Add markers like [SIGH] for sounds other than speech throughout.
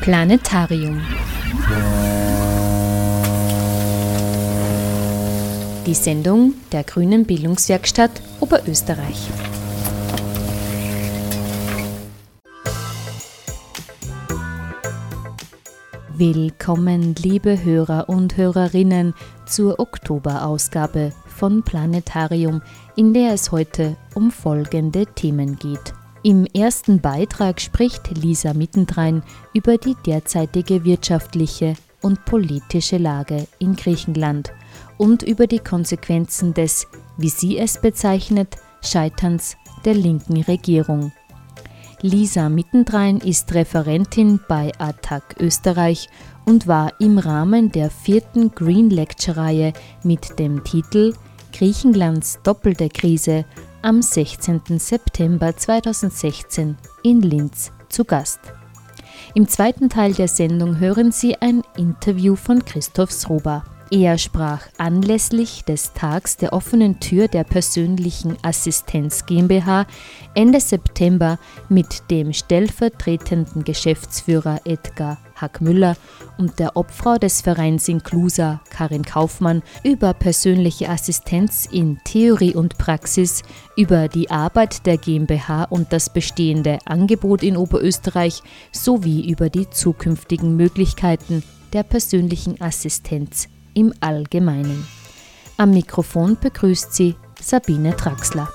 Planetarium. Die Sendung der Grünen Bildungswerkstatt Oberösterreich. Willkommen, liebe Hörer und Hörerinnen, zur Oktoberausgabe von Planetarium, in der es heute um folgende Themen geht. Im ersten Beitrag spricht Lisa Mittendrein über die derzeitige wirtschaftliche und politische Lage in Griechenland und über die Konsequenzen des, wie sie es bezeichnet, Scheiterns der linken Regierung. Lisa Mittendrein ist Referentin bei ATTAC Österreich und war im Rahmen der vierten Green Lecture-Reihe mit dem Titel Griechenlands doppelte Krise am 16. September 2016 in Linz zu Gast. Im zweiten Teil der Sendung hören Sie ein Interview von Christoph Sroba. Er sprach anlässlich des Tags der offenen Tür der persönlichen Assistenz GmbH Ende September mit dem stellvertretenden Geschäftsführer Edgar Hackmüller und der Obfrau des Vereins Inclusa Karin Kaufmann über persönliche Assistenz in Theorie und Praxis, über die Arbeit der GmbH und das bestehende Angebot in Oberösterreich sowie über die zukünftigen Möglichkeiten der persönlichen Assistenz im Allgemeinen. Am Mikrofon begrüßt sie Sabine Traxler.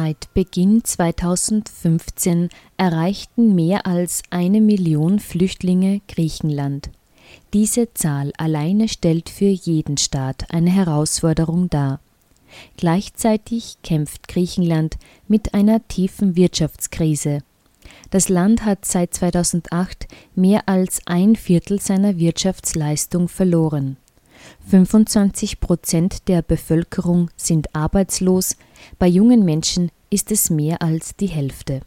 Seit Beginn 2015 erreichten mehr als eine Million Flüchtlinge Griechenland. Diese Zahl alleine stellt für jeden Staat eine Herausforderung dar. Gleichzeitig kämpft Griechenland mit einer tiefen Wirtschaftskrise. Das Land hat seit 2008 mehr als ein Viertel seiner Wirtschaftsleistung verloren. 25 Prozent der Bevölkerung sind arbeitslos, bei jungen Menschen ist es mehr als die Hälfte.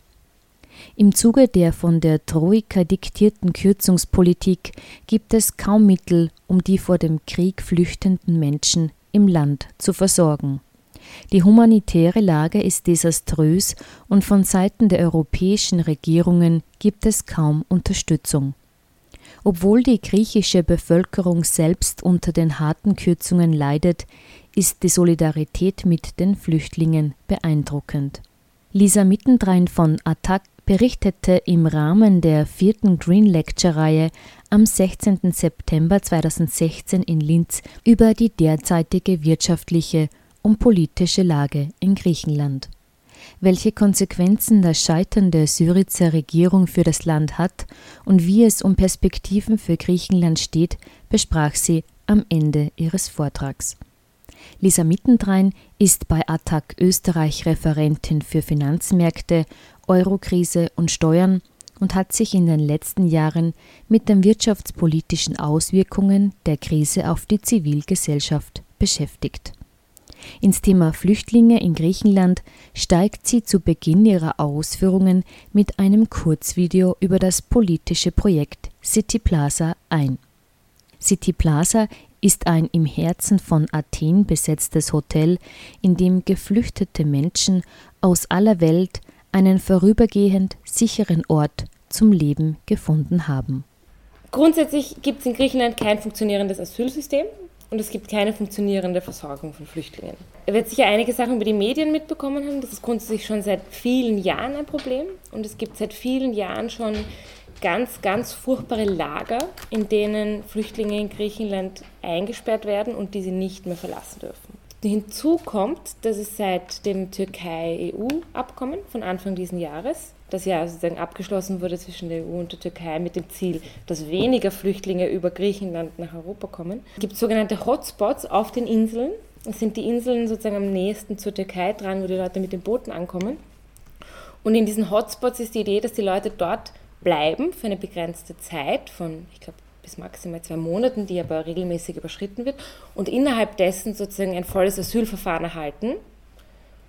Im Zuge der von der Troika diktierten Kürzungspolitik gibt es kaum Mittel, um die vor dem Krieg flüchtenden Menschen im Land zu versorgen. Die humanitäre Lage ist desaströs und von Seiten der europäischen Regierungen gibt es kaum Unterstützung. Obwohl die griechische Bevölkerung selbst unter den harten Kürzungen leidet, ist die Solidarität mit den Flüchtlingen beeindruckend. Lisa Mittendrein von Attac berichtete im Rahmen der vierten Green Lecture-Reihe am 16. September 2016 in Linz über die derzeitige wirtschaftliche und politische Lage in Griechenland. Welche Konsequenzen das Scheitern der Syrizer Regierung für das Land hat und wie es um Perspektiven für Griechenland steht, besprach sie am Ende ihres Vortrags. Lisa Mittendrein ist bei Attac Österreich Referentin für Finanzmärkte, Eurokrise und Steuern und hat sich in den letzten Jahren mit den wirtschaftspolitischen Auswirkungen der Krise auf die Zivilgesellschaft beschäftigt. Ins Thema Flüchtlinge in Griechenland steigt sie zu Beginn ihrer Ausführungen mit einem Kurzvideo über das politische Projekt City Plaza ein. City Plaza ist ein im Herzen von Athen besetztes Hotel, in dem geflüchtete Menschen aus aller Welt einen vorübergehend sicheren Ort zum Leben gefunden haben. Grundsätzlich gibt es in Griechenland kein funktionierendes Asylsystem und es gibt keine funktionierende Versorgung von Flüchtlingen. Er wird sicher einige Sachen über die Medien mitbekommen haben. Das ist grundsätzlich schon seit vielen Jahren ein Problem und es gibt seit vielen Jahren schon ganz, ganz furchtbare Lager, in denen Flüchtlinge in Griechenland eingesperrt werden und die sie nicht mehr verlassen dürfen. Hinzu kommt, dass es seit dem Türkei-EU-Abkommen von Anfang dieses Jahres, das ja sozusagen abgeschlossen wurde zwischen der EU und der Türkei mit dem Ziel, dass weniger Flüchtlinge über Griechenland nach Europa kommen, gibt sogenannte Hotspots auf den Inseln. Das sind die Inseln sozusagen am nächsten zur Türkei dran, wo die Leute mit den Booten ankommen. Und in diesen Hotspots ist die Idee, dass die Leute dort bleiben für eine begrenzte Zeit von, ich glaube, bis maximal zwei Monaten, die aber regelmäßig überschritten wird, und innerhalb dessen sozusagen ein volles Asylverfahren erhalten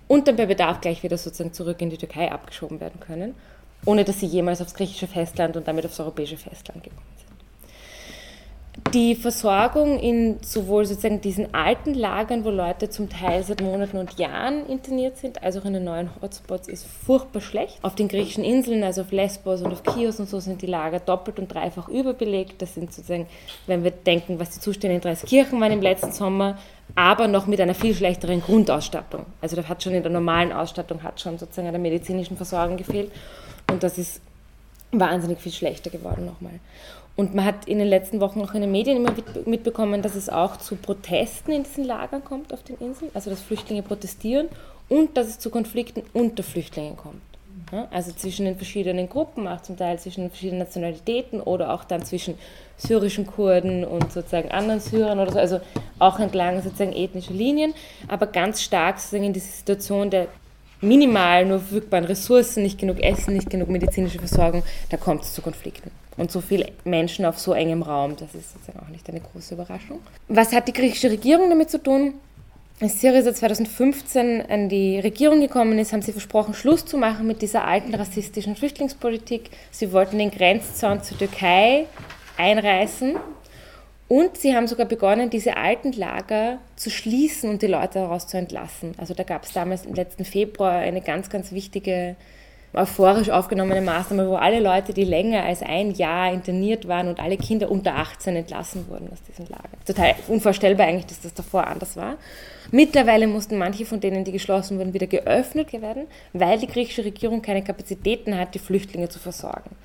und dann bei Bedarf gleich wieder sozusagen zurück in die Türkei abgeschoben werden können, ohne dass sie jemals aufs griechische Festland und damit aufs europäische Festland gekommen die Versorgung in sowohl sozusagen diesen alten Lagern, wo Leute zum Teil seit Monaten und Jahren interniert sind, als auch in den neuen Hotspots ist furchtbar schlecht. Auf den griechischen Inseln, also auf Lesbos und auf Chios und so, sind die Lager doppelt und dreifach überbelegt. Das sind sozusagen, wenn wir denken, was die Zustände in Dreiskirchen waren im letzten Sommer, aber noch mit einer viel schlechteren Grundausstattung. Also da hat schon in der normalen Ausstattung hat schon sozusagen an der medizinischen Versorgung gefehlt und das ist wahnsinnig viel schlechter geworden nochmal. Und man hat in den letzten Wochen auch in den Medien immer mitbekommen, dass es auch zu Protesten in diesen Lagern kommt auf den Inseln, also dass Flüchtlinge protestieren und dass es zu Konflikten unter Flüchtlingen kommt. Also zwischen den verschiedenen Gruppen, auch zum Teil zwischen den verschiedenen Nationalitäten oder auch dann zwischen syrischen Kurden und sozusagen anderen Syrern oder so, also auch entlang sozusagen ethnischer Linien, aber ganz stark sozusagen in diese Situation der minimal nur verfügbaren Ressourcen, nicht genug Essen, nicht genug medizinische Versorgung, da kommt es zu Konflikten. Und so viele Menschen auf so engem Raum, das ist sozusagen auch nicht eine große Überraschung. Was hat die griechische Regierung damit zu tun? Als Syriza 2015 an die Regierung gekommen ist, haben sie versprochen, Schluss zu machen mit dieser alten rassistischen Flüchtlingspolitik. Sie wollten den Grenzzaun zur Türkei einreißen und sie haben sogar begonnen, diese alten Lager zu schließen und die Leute daraus zu entlassen. Also da gab es damals im letzten Februar eine ganz, ganz wichtige euphorisch aufgenommene Maßnahme, wo alle Leute, die länger als ein Jahr interniert waren und alle Kinder unter 18 entlassen wurden aus diesen Lagern. Total unvorstellbar eigentlich, dass das davor anders war. Mittlerweile mussten manche von denen, die geschlossen wurden, wieder geöffnet werden, weil die griechische Regierung keine Kapazitäten hat, die Flüchtlinge zu versorgen.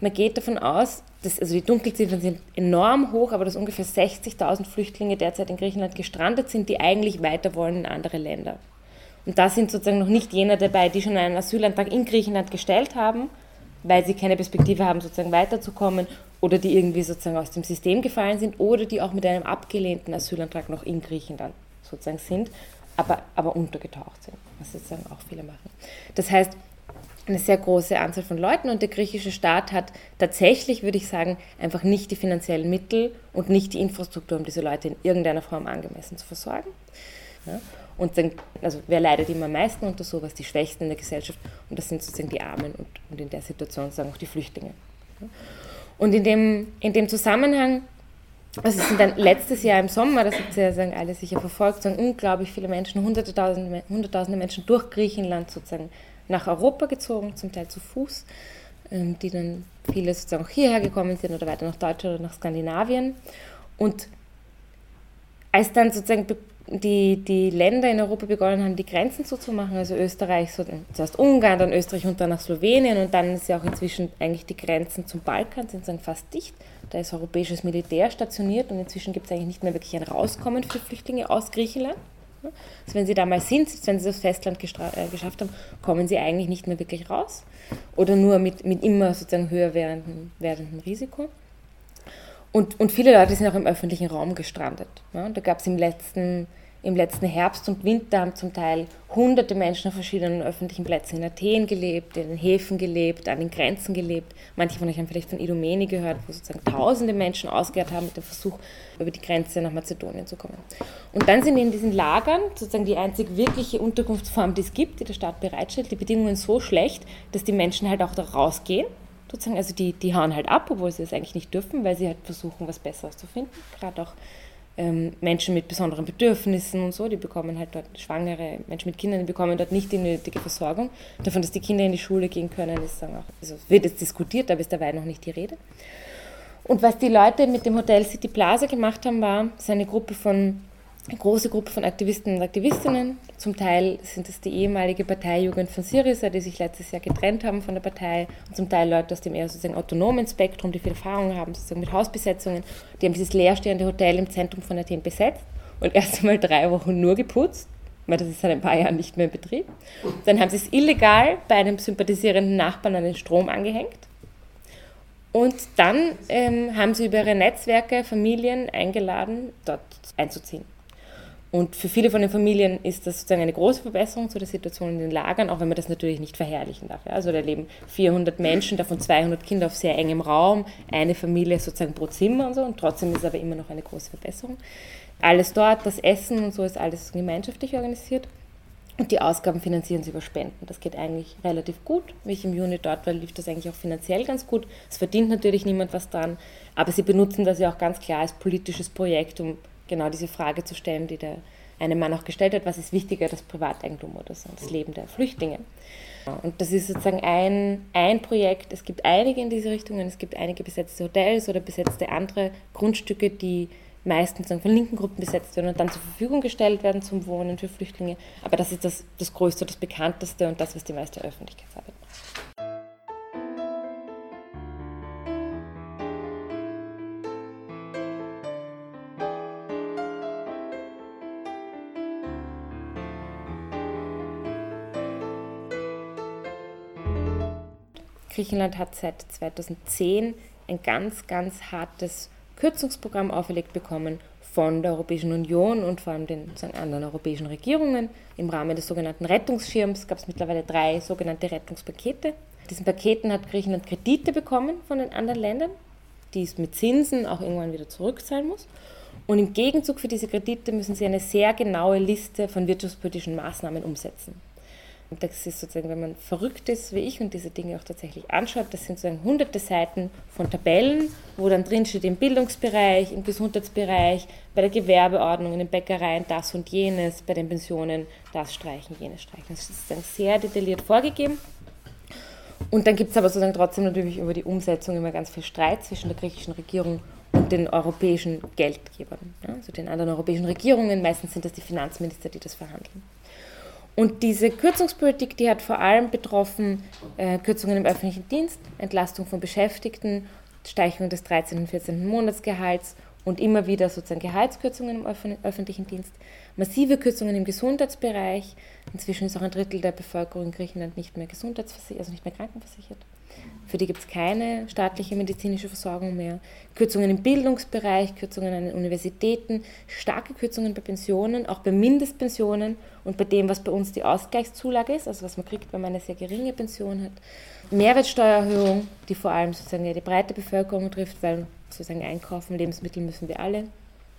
Man geht davon aus, dass, also die Dunkelziffern sind enorm hoch, aber dass ungefähr 60.000 Flüchtlinge derzeit in Griechenland gestrandet sind, die eigentlich weiter wollen in andere Länder. Und da sind sozusagen noch nicht jene dabei, die schon einen Asylantrag in Griechenland gestellt haben, weil sie keine Perspektive haben, sozusagen weiterzukommen oder die irgendwie sozusagen aus dem System gefallen sind oder die auch mit einem abgelehnten Asylantrag noch in Griechenland sozusagen sind, aber, aber untergetaucht sind, was sozusagen auch viele machen. Das heißt, eine sehr große Anzahl von Leuten und der griechische Staat hat tatsächlich, würde ich sagen, einfach nicht die finanziellen Mittel und nicht die Infrastruktur, um diese Leute in irgendeiner Form angemessen zu versorgen. Ja? Und dann, also wer leidet immer am meisten unter sowas? Die Schwächsten in der Gesellschaft. Und das sind sozusagen die Armen und, und in der Situation sagen auch die Flüchtlinge. Und in dem, in dem Zusammenhang, also es sind dann letztes Jahr im Sommer, das habt ihr ja sagen, alle sicher verfolgt, sagen unglaublich viele Menschen, hunderttausende, hunderttausende Menschen durch Griechenland sozusagen nach Europa gezogen, zum Teil zu Fuß, ähm, die dann viele sozusagen auch hierher gekommen sind oder weiter nach Deutschland oder nach Skandinavien. Und als dann sozusagen die, die Länder in Europa begonnen haben, die Grenzen zuzumachen, also Österreich, so, zuerst Ungarn, dann Österreich und dann nach Slowenien und dann ist ja auch inzwischen eigentlich die Grenzen zum Balkan sind dann fast dicht. Da ist europäisches Militär stationiert und inzwischen gibt es eigentlich nicht mehr wirklich ein Rauskommen für Flüchtlinge aus Griechenland. Also wenn sie da mal sind, wenn sie das Festland äh, geschafft haben, kommen sie eigentlich nicht mehr wirklich raus oder nur mit, mit immer sozusagen höher werdendem, werdendem Risiko. Und, und viele Leute sind auch im öffentlichen Raum gestrandet. Ja, da gab es im letzten, im letzten Herbst und Winter haben zum Teil hunderte Menschen auf verschiedenen öffentlichen Plätzen in Athen gelebt, in den Häfen gelebt, an den Grenzen gelebt. Manche von euch haben vielleicht von Idomeni gehört, wo sozusagen tausende Menschen ausgehört haben mit dem Versuch, über die Grenze nach Mazedonien zu kommen. Und dann sind in diesen Lagern sozusagen die einzig wirkliche Unterkunftsform, die es gibt, die der Staat bereitstellt, die Bedingungen so schlecht, dass die Menschen halt auch da rausgehen sozusagen, also die, die hauen halt ab, obwohl sie es eigentlich nicht dürfen, weil sie halt versuchen, was Besseres zu finden. Gerade auch ähm, Menschen mit besonderen Bedürfnissen und so, die bekommen halt dort, schwangere Menschen mit Kindern, die bekommen dort nicht die nötige Versorgung. Davon, dass die Kinder in die Schule gehen können, ist dann auch, also wird jetzt diskutiert, aber ist dabei noch nicht die Rede. Und was die Leute mit dem Hotel City Plaza gemacht haben, war, es eine Gruppe von eine große Gruppe von Aktivisten und Aktivistinnen. Zum Teil sind es die ehemalige Parteijugend von Syriza, die sich letztes Jahr getrennt haben von der Partei. Und zum Teil Leute aus dem eher sozusagen autonomen Spektrum, die viel Erfahrung haben, sozusagen mit Hausbesetzungen. Die haben dieses leerstehende Hotel im Zentrum von Athen besetzt und erst einmal drei Wochen nur geputzt, weil das ist seit ein paar Jahren nicht mehr in Betrieb. Dann haben sie es illegal bei einem sympathisierenden Nachbarn an den Strom angehängt. Und dann ähm, haben sie über ihre Netzwerke Familien eingeladen, dort einzuziehen. Und für viele von den Familien ist das sozusagen eine große Verbesserung zu der Situation in den Lagern, auch wenn man das natürlich nicht verherrlichen darf. Also da leben 400 Menschen, davon 200 Kinder auf sehr engem Raum, eine Familie sozusagen pro Zimmer und so, und trotzdem ist es aber immer noch eine große Verbesserung. Alles dort, das Essen und so ist alles gemeinschaftlich organisiert. Und die Ausgaben finanzieren sie über Spenden. Das geht eigentlich relativ gut. Wie ich im Juni dort war, lief das eigentlich auch finanziell ganz gut. Es verdient natürlich niemand was dran, aber sie benutzen das ja auch ganz klar als politisches Projekt, um genau diese Frage zu stellen, die der eine Mann auch gestellt hat, was ist wichtiger, das Privateigentum oder das Leben der Flüchtlinge. Und das ist sozusagen ein, ein Projekt. Es gibt einige in diese Richtungen. Es gibt einige besetzte Hotels oder besetzte andere Grundstücke, die meistens von linken Gruppen besetzt werden und dann zur Verfügung gestellt werden zum Wohnen für Flüchtlinge. Aber das ist das, das Größte, das Bekannteste und das, was die meiste Öffentlichkeitsarbeit Griechenland hat seit 2010 ein ganz, ganz hartes Kürzungsprogramm auferlegt bekommen von der Europäischen Union und vor allem den anderen europäischen Regierungen. Im Rahmen des sogenannten Rettungsschirms gab es mittlerweile drei sogenannte Rettungspakete. Diesen Paketen hat Griechenland Kredite bekommen von den anderen Ländern, die es mit Zinsen auch irgendwann wieder zurückzahlen muss. Und im Gegenzug für diese Kredite müssen sie eine sehr genaue Liste von wirtschaftspolitischen Maßnahmen umsetzen. Und das ist sozusagen, wenn man verrückt ist wie ich und diese Dinge auch tatsächlich anschaut, das sind sozusagen hunderte Seiten von Tabellen, wo dann drin steht im Bildungsbereich, im Gesundheitsbereich, bei der Gewerbeordnung, in den Bäckereien das und jenes, bei den Pensionen das streichen, jenes streichen. Das ist sozusagen sehr detailliert vorgegeben. Und dann gibt es aber sozusagen trotzdem natürlich über die Umsetzung immer ganz viel Streit zwischen der griechischen Regierung und den europäischen Geldgebern, also den anderen europäischen Regierungen. Meistens sind das die Finanzminister, die das verhandeln. Und diese Kürzungspolitik, die hat vor allem betroffen äh, Kürzungen im öffentlichen Dienst, Entlastung von Beschäftigten, Steigerung des 13. und 14. Monatsgehalts und immer wieder sozusagen Gehaltskürzungen im öffentlichen Dienst, massive Kürzungen im Gesundheitsbereich. Inzwischen ist auch ein Drittel der Bevölkerung in Griechenland nicht mehr gesundheitsversichert, also nicht mehr krankenversichert. Für die gibt es keine staatliche medizinische Versorgung mehr. Kürzungen im Bildungsbereich, Kürzungen an den Universitäten, starke Kürzungen bei Pensionen, auch bei Mindestpensionen und bei dem, was bei uns die Ausgleichszulage ist, also was man kriegt, wenn man eine sehr geringe Pension hat. Mehrwertsteuererhöhung, die vor allem sozusagen die breite Bevölkerung trifft, weil sozusagen einkaufen, Lebensmittel müssen wir alle.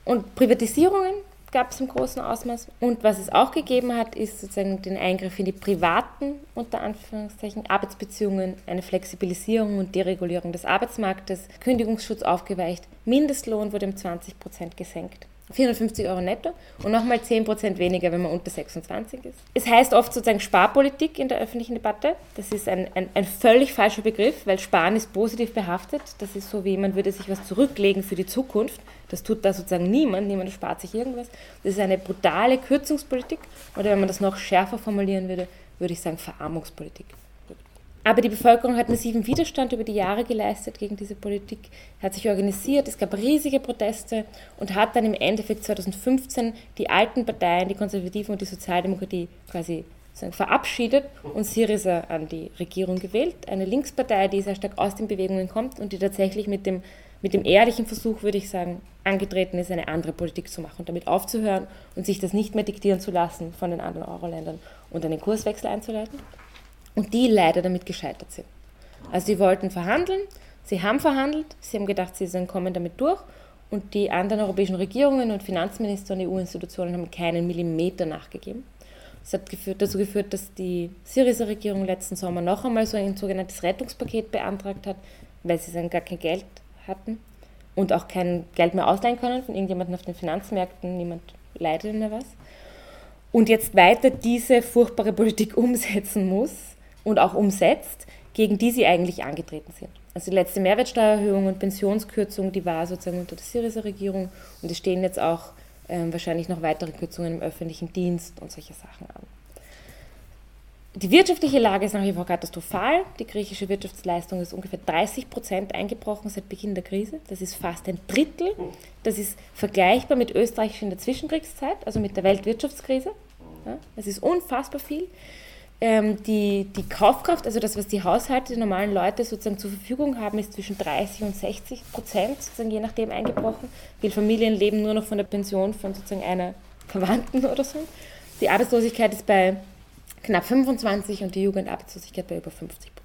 Und Privatisierungen, gab es im großen Ausmaß. Und was es auch gegeben hat, ist sozusagen den Eingriff in die privaten, unter Anführungszeichen, Arbeitsbeziehungen, eine Flexibilisierung und Deregulierung des Arbeitsmarktes, Kündigungsschutz aufgeweicht, Mindestlohn wurde um 20 Prozent gesenkt. 450 Euro netto und nochmal 10 Prozent weniger, wenn man unter 26 ist. Es heißt oft sozusagen Sparpolitik in der öffentlichen Debatte. Das ist ein, ein, ein völlig falscher Begriff, weil Sparen ist positiv behaftet. Das ist so, wie jemand würde sich was zurücklegen für die Zukunft. Das tut da sozusagen niemand. Niemand spart sich irgendwas. Das ist eine brutale Kürzungspolitik. Oder wenn man das noch schärfer formulieren würde, würde ich sagen Verarmungspolitik. Aber die Bevölkerung hat massiven Widerstand über die Jahre geleistet gegen diese Politik, hat sich organisiert, es gab riesige Proteste und hat dann im Endeffekt 2015 die alten Parteien, die Konservativen und die Sozialdemokratie quasi verabschiedet und Syriza an die Regierung gewählt. Eine Linkspartei, die sehr stark aus den Bewegungen kommt und die tatsächlich mit dem, mit dem ehrlichen Versuch, würde ich sagen, angetreten ist, eine andere Politik zu machen und damit aufzuhören und sich das nicht mehr diktieren zu lassen von den anderen Euro-Ländern und einen Kurswechsel einzuleiten und die leider damit gescheitert sind. Also sie wollten verhandeln, sie haben verhandelt, sie haben gedacht, sie kommen damit durch und die anderen europäischen Regierungen und Finanzminister und EU-Institutionen haben keinen Millimeter nachgegeben. Das hat geführt, dazu geführt, dass die Syriza-Regierung letzten Sommer noch einmal so ein sogenanntes Rettungspaket beantragt hat, weil sie dann gar kein Geld hatten und auch kein Geld mehr ausleihen können von irgendjemandem auf den Finanzmärkten. Niemand leidet mehr was. Und jetzt weiter diese furchtbare Politik [LAUGHS] umsetzen muss, und auch umsetzt, gegen die sie eigentlich angetreten sind. Also die letzte Mehrwertsteuererhöhung und Pensionskürzung, die war sozusagen unter der Syriza-Regierung und es stehen jetzt auch äh, wahrscheinlich noch weitere Kürzungen im öffentlichen Dienst und solche Sachen an. Die wirtschaftliche Lage ist nach wie vor katastrophal. Die griechische Wirtschaftsleistung ist ungefähr 30 Prozent eingebrochen seit Beginn der Krise. Das ist fast ein Drittel. Das ist vergleichbar mit Österreich in der Zwischenkriegszeit, also mit der Weltwirtschaftskrise. Ja, das ist unfassbar viel ähm, die, die Kaufkraft, also das, was die Haushalte, die normalen Leute sozusagen zur Verfügung haben, ist zwischen 30 und 60 Prozent, sozusagen je nachdem eingebrochen. Viele Familien leben nur noch von der Pension von sozusagen einer Verwandten oder so. Die Arbeitslosigkeit ist bei knapp 25 und die Jugendarbeitslosigkeit bei über 50 Prozent.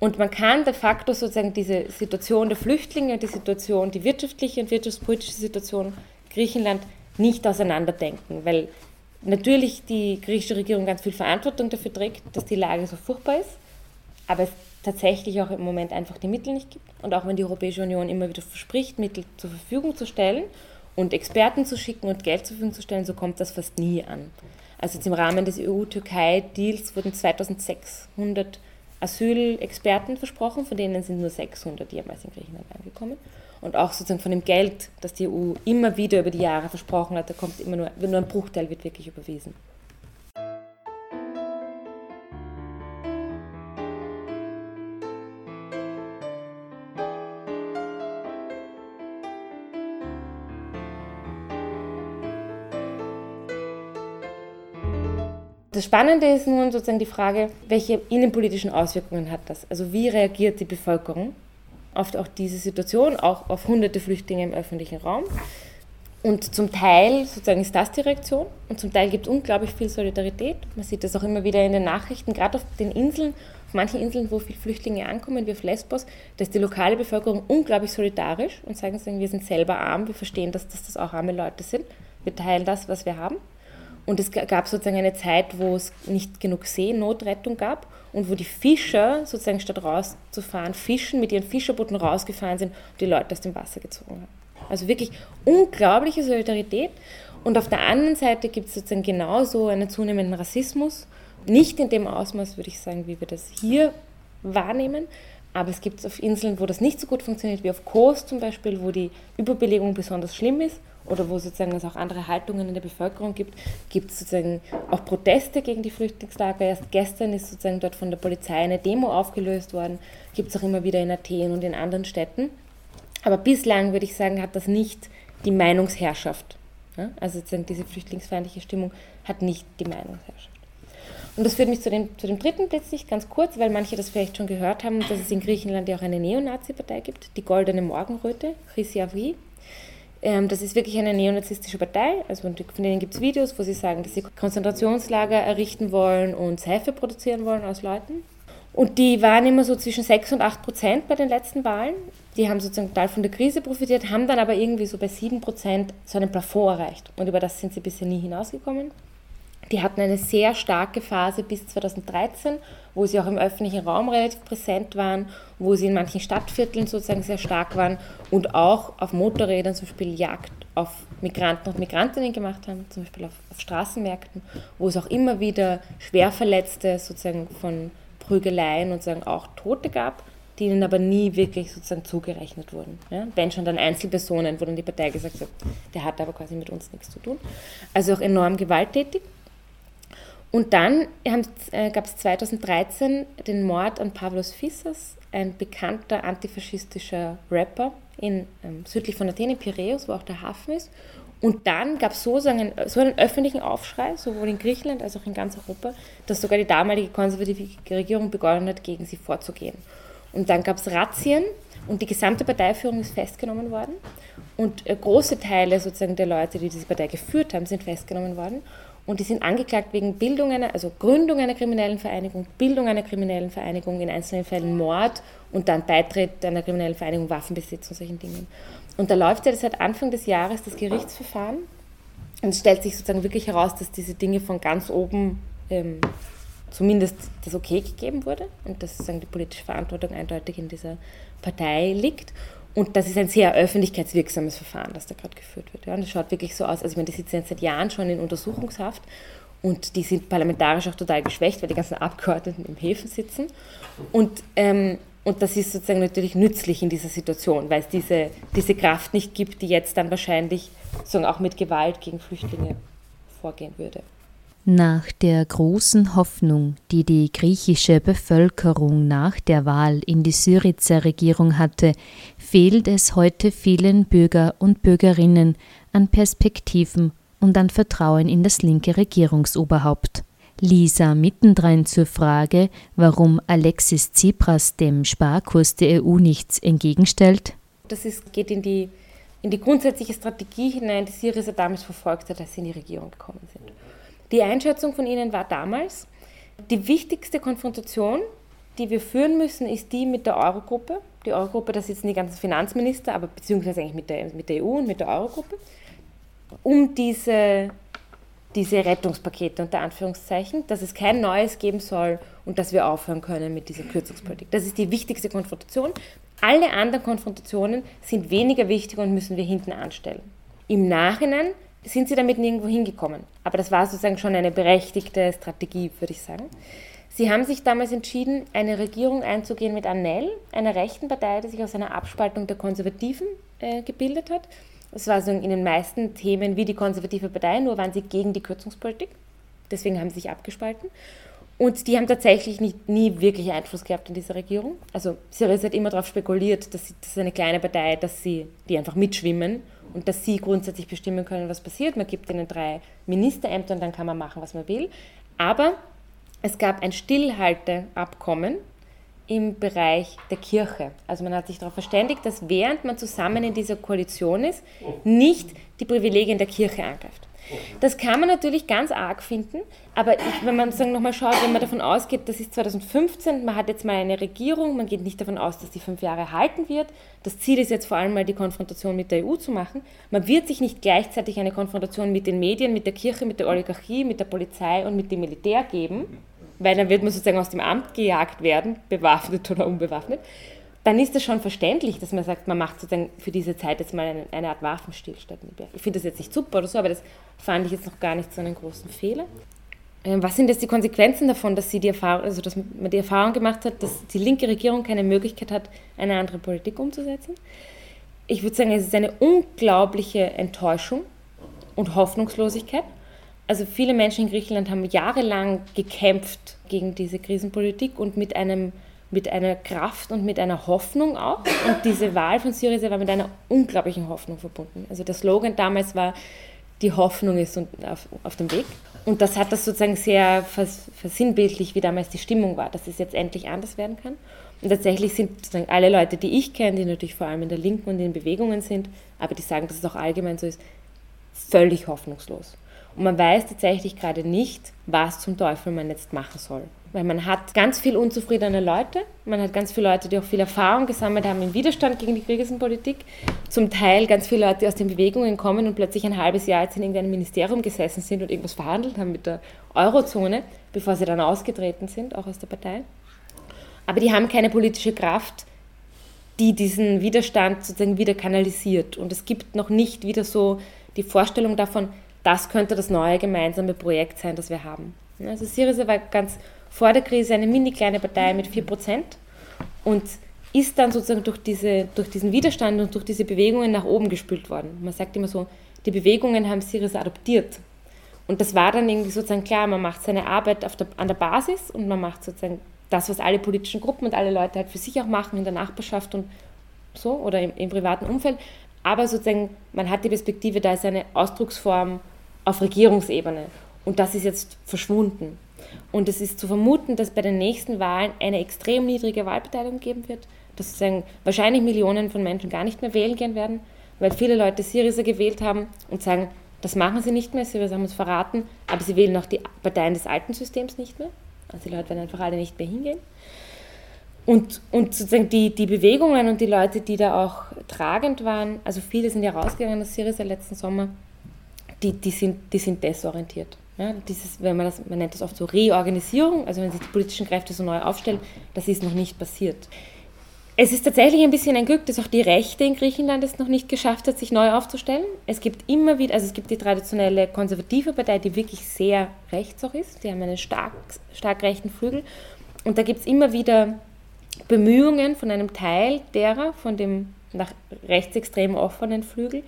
Und man kann de facto sozusagen diese Situation der Flüchtlinge die Situation, die wirtschaftliche und wirtschaftspolitische Situation Griechenland nicht auseinanderdenken, weil natürlich die griechische Regierung ganz viel Verantwortung dafür trägt, dass die Lage so furchtbar ist, aber es tatsächlich auch im Moment einfach die Mittel nicht gibt. Und auch wenn die Europäische Union immer wieder verspricht, Mittel zur Verfügung zu stellen und Experten zu schicken und Geld zur Verfügung zu stellen, so kommt das fast nie an. Also jetzt im Rahmen des EU-Türkei-Deals wurden 2600 Asylexperten versprochen, von denen sind nur 600 jemals in Griechenland angekommen. Und auch sozusagen von dem Geld, das die EU immer wieder über die Jahre versprochen hat, da kommt immer nur, nur ein Bruchteil wird wirklich überwiesen. Das Spannende ist nun sozusagen die Frage, welche innenpolitischen Auswirkungen hat das? Also wie reagiert die Bevölkerung auf auch diese Situation, auch auf hunderte Flüchtlinge im öffentlichen Raum? Und zum Teil sozusagen ist das die Reaktion und zum Teil gibt es unglaublich viel Solidarität. Man sieht das auch immer wieder in den Nachrichten, gerade auf den Inseln, auf manchen Inseln, wo viele Flüchtlinge ankommen, wie auf Lesbos, da ist die lokale Bevölkerung unglaublich solidarisch und sagen, wir sind selber arm, wir verstehen, dass, dass das auch arme Leute sind, wir teilen das, was wir haben. Und es gab sozusagen eine Zeit, wo es nicht genug Seenotrettung gab und wo die Fischer sozusagen statt rauszufahren, fischen, mit ihren Fischerbooten rausgefahren sind und die Leute aus dem Wasser gezogen haben. Also wirklich unglaubliche Solidarität. Und auf der anderen Seite gibt es sozusagen genauso einen zunehmenden Rassismus. Nicht in dem Ausmaß, würde ich sagen, wie wir das hier wahrnehmen. Aber es gibt es auf Inseln, wo das nicht so gut funktioniert, wie auf Kos zum Beispiel, wo die Überbelegung besonders schlimm ist oder wo sozusagen es auch andere Haltungen in der Bevölkerung gibt, gibt es sozusagen auch Proteste gegen die Flüchtlingslager. Erst gestern ist sozusagen dort von der Polizei eine Demo aufgelöst worden, gibt es auch immer wieder in Athen und in anderen Städten. Aber bislang würde ich sagen, hat das nicht die Meinungsherrschaft. Also sozusagen diese flüchtlingsfeindliche Stimmung hat nicht die Meinungsherrschaft. Und das führt mich zu dem, zu dem dritten Blitz nicht ganz kurz, weil manche das vielleicht schon gehört haben, dass es in Griechenland ja auch eine Neonazi-Partei gibt, die Goldene Morgenröte, Chrysiavri. Ähm, das ist wirklich eine neonazistische Partei. Also von denen gibt es Videos, wo sie sagen, dass sie Konzentrationslager errichten wollen und Seife produzieren wollen aus Leuten. Und die waren immer so zwischen 6 und 8 Prozent bei den letzten Wahlen. Die haben sozusagen total von der Krise profitiert, haben dann aber irgendwie so bei 7 Prozent so einen Plafond erreicht. Und über das sind sie bisher nie hinausgekommen. Die hatten eine sehr starke Phase bis 2013, wo sie auch im öffentlichen Raum relativ präsent waren, wo sie in manchen Stadtvierteln sozusagen sehr stark waren und auch auf Motorrädern zum Beispiel Jagd auf Migranten und Migrantinnen gemacht haben, zum Beispiel auf, auf Straßenmärkten, wo es auch immer wieder Schwerverletzte sozusagen von Prügeleien und sagen auch Tote gab, die ihnen aber nie wirklich sozusagen zugerechnet wurden. Ja? Wenn schon dann Einzelpersonen, wo dann die Partei gesagt hat, der hat aber quasi mit uns nichts zu tun. Also auch enorm gewalttätig. Und dann äh, gab es 2013 den Mord an Pavlos Fissas, ein bekannter antifaschistischer Rapper in, ähm, südlich von Athen, in Piräus, wo auch der Hafen ist. Und dann gab es so, so einen, öffentlichen Aufschrei, sowohl in Griechenland als auch in ganz Europa, dass sogar die damalige konservative Regierung begonnen hat, gegen sie vorzugehen. Und dann gab es Razzien und die gesamte Parteiführung ist festgenommen worden. Und äh, große Teile sozusagen der Leute, die diese Partei geführt haben, sind festgenommen worden. Und die sind angeklagt wegen Bildung einer, also Gründung einer kriminellen Vereinigung, Bildung einer kriminellen Vereinigung, in einzelnen Fällen Mord und dann Beitritt einer kriminellen Vereinigung, Waffenbesitz und solchen Dingen. Und da läuft ja seit Anfang des Jahres das Gerichtsverfahren. Und es stellt sich sozusagen wirklich heraus, dass diese Dinge von ganz oben ähm, zumindest das Okay gegeben wurde und dass sozusagen die politische Verantwortung eindeutig in dieser Partei liegt. Und das ist ein sehr öffentlichkeitswirksames Verfahren, das da gerade geführt wird. Ja, und es schaut wirklich so aus, also ich meine, die sitzen seit Jahren schon in Untersuchungshaft und die sind parlamentarisch auch total geschwächt, weil die ganzen Abgeordneten im Häfen sitzen. Und, ähm, und das ist sozusagen natürlich nützlich in dieser Situation, weil es diese, diese Kraft nicht gibt, die jetzt dann wahrscheinlich sozusagen auch mit Gewalt gegen Flüchtlinge vorgehen würde. Nach der großen Hoffnung, die die griechische Bevölkerung nach der Wahl in die Syrizer Regierung hatte, fehlt es heute vielen Bürger und Bürgerinnen an Perspektiven und an Vertrauen in das linke Regierungsoberhaupt. Lisa mittendrin zur Frage, warum Alexis Tsipras dem Sparkurs der EU nichts entgegenstellt. Das ist, geht in die in die grundsätzliche Strategie hinein, die Syriza damals verfolgt hat, als sie in die Regierung gekommen sind. Die Einschätzung von ihnen war damals, die wichtigste Konfrontation, die wir führen müssen, ist die mit der Eurogruppe. Die Eurogruppe, da sitzen die ganzen Finanzminister, aber beziehungsweise eigentlich mit der, mit der EU und mit der Eurogruppe, um diese, diese Rettungspakete unter Anführungszeichen, dass es kein neues geben soll und dass wir aufhören können mit dieser Kürzungspolitik. Das ist die wichtigste Konfrontation. Alle anderen Konfrontationen sind weniger wichtig und müssen wir hinten anstellen. Im Nachhinein sind sie damit nirgendwo hingekommen. Aber das war sozusagen schon eine berechtigte Strategie, würde ich sagen. Sie haben sich damals entschieden, eine Regierung einzugehen mit ANEL, einer rechten Partei, die sich aus einer Abspaltung der Konservativen äh, gebildet hat. Es war so in den meisten Themen wie die konservative Partei, nur waren sie gegen die Kürzungspolitik. Deswegen haben sie sich abgespalten. Und die haben tatsächlich nicht, nie wirklich Einfluss gehabt in dieser Regierung. Also Syriza hat immer darauf spekuliert, dass sie, das ist eine kleine Partei, dass sie die einfach mitschwimmen und dass sie grundsätzlich bestimmen können, was passiert. Man gibt ihnen drei Ministerämter und dann kann man machen, was man will. Aber es gab ein Stillhalteabkommen im Bereich der Kirche. Also man hat sich darauf verständigt, dass während man zusammen in dieser Koalition ist, nicht die Privilegien der Kirche angreift. Das kann man natürlich ganz arg finden, aber ich, wenn man nochmal schaut, wenn man davon ausgeht, das ist 2015, man hat jetzt mal eine Regierung, man geht nicht davon aus, dass die fünf Jahre halten wird. Das Ziel ist jetzt vor allem mal die Konfrontation mit der EU zu machen. Man wird sich nicht gleichzeitig eine Konfrontation mit den Medien, mit der Kirche, mit der Oligarchie, mit der Polizei und mit dem Militär geben, weil dann wird man sozusagen aus dem Amt gejagt werden, bewaffnet oder unbewaffnet dann ist es schon verständlich, dass man sagt, man macht sozusagen für diese Zeit jetzt mal eine, eine Art Waffenstillstand. Ich finde das jetzt nicht super oder so, aber das fand ich jetzt noch gar nicht so einen großen Fehler. Ähm, was sind jetzt die Konsequenzen davon, dass, sie die Erfahrung, also dass man die Erfahrung gemacht hat, dass die linke Regierung keine Möglichkeit hat, eine andere Politik umzusetzen? Ich würde sagen, es ist eine unglaubliche Enttäuschung und Hoffnungslosigkeit. Also viele Menschen in Griechenland haben jahrelang gekämpft gegen diese Krisenpolitik und mit einem mit einer Kraft und mit einer Hoffnung auch. Und diese Wahl von Syriza war mit einer unglaublichen Hoffnung verbunden. Also der Slogan damals war, die Hoffnung ist auf, auf dem Weg. Und das hat das sozusagen sehr versinnbildlich, wie damals die Stimmung war, dass es jetzt endlich anders werden kann. Und tatsächlich sind sozusagen alle Leute, die ich kenne, die natürlich vor allem in der Linken und in Bewegungen sind, aber die sagen, dass es auch allgemein so ist, völlig hoffnungslos. Und man weiß tatsächlich gerade nicht, was zum Teufel man jetzt machen soll. Weil man hat ganz viel unzufriedene Leute, man hat ganz viele Leute, die auch viel Erfahrung gesammelt haben im Widerstand gegen die Krisenpolitik. Zum Teil ganz viele Leute, die aus den Bewegungen kommen und plötzlich ein halbes Jahr jetzt in irgendeinem Ministerium gesessen sind und irgendwas verhandelt haben mit der Eurozone, bevor sie dann ausgetreten sind, auch aus der Partei. Aber die haben keine politische Kraft, die diesen Widerstand sozusagen wieder kanalisiert. Und es gibt noch nicht wieder so die Vorstellung davon, das könnte das neue gemeinsame Projekt sein, das wir haben. Also Syriza war ganz vor der Krise eine mini kleine Partei mit 4% und ist dann sozusagen durch, diese, durch diesen Widerstand und durch diese Bewegungen nach oben gespült worden. Man sagt immer so, die Bewegungen haben Syriza adoptiert. Und das war dann irgendwie sozusagen klar, man macht seine Arbeit der, an der Basis und man macht sozusagen das, was alle politischen Gruppen und alle Leute halt für sich auch machen in der Nachbarschaft und so oder im, im privaten Umfeld. Aber sozusagen, man hat die Perspektive, da ist eine Ausdrucksform auf Regierungsebene. Und das ist jetzt verschwunden. Und es ist zu vermuten, dass bei den nächsten Wahlen eine extrem niedrige Wahlbeteiligung geben wird, dass sozusagen wahrscheinlich Millionen von Menschen gar nicht mehr wählen gehen werden, weil viele Leute Syriza gewählt haben und sagen, das machen sie nicht mehr, Syriza haben uns verraten, aber sie wählen auch die Parteien des alten Systems nicht mehr. Also die Leute werden einfach alle nicht mehr hingehen. Und, und sozusagen die, die Bewegungen und die Leute, die da auch tragend waren, also viele sind ja rausgegangen aus Syriza letzten Sommer, die, die, sind, die sind desorientiert. Ja, dieses, wenn man, das, man nennt das oft so Reorganisierung, also wenn sich die politischen Kräfte so neu aufstellen, das ist noch nicht passiert. Es ist tatsächlich ein bisschen ein Glück, dass auch die Rechte in Griechenland es noch nicht geschafft hat, sich neu aufzustellen. Es gibt immer wieder, also es gibt die traditionelle konservative Partei, die wirklich sehr rechts auch ist. Die haben einen stark, stark rechten Flügel. Und da gibt es immer wieder Bemühungen von einem Teil derer, von dem nach rechtsextrem offenen Flügel,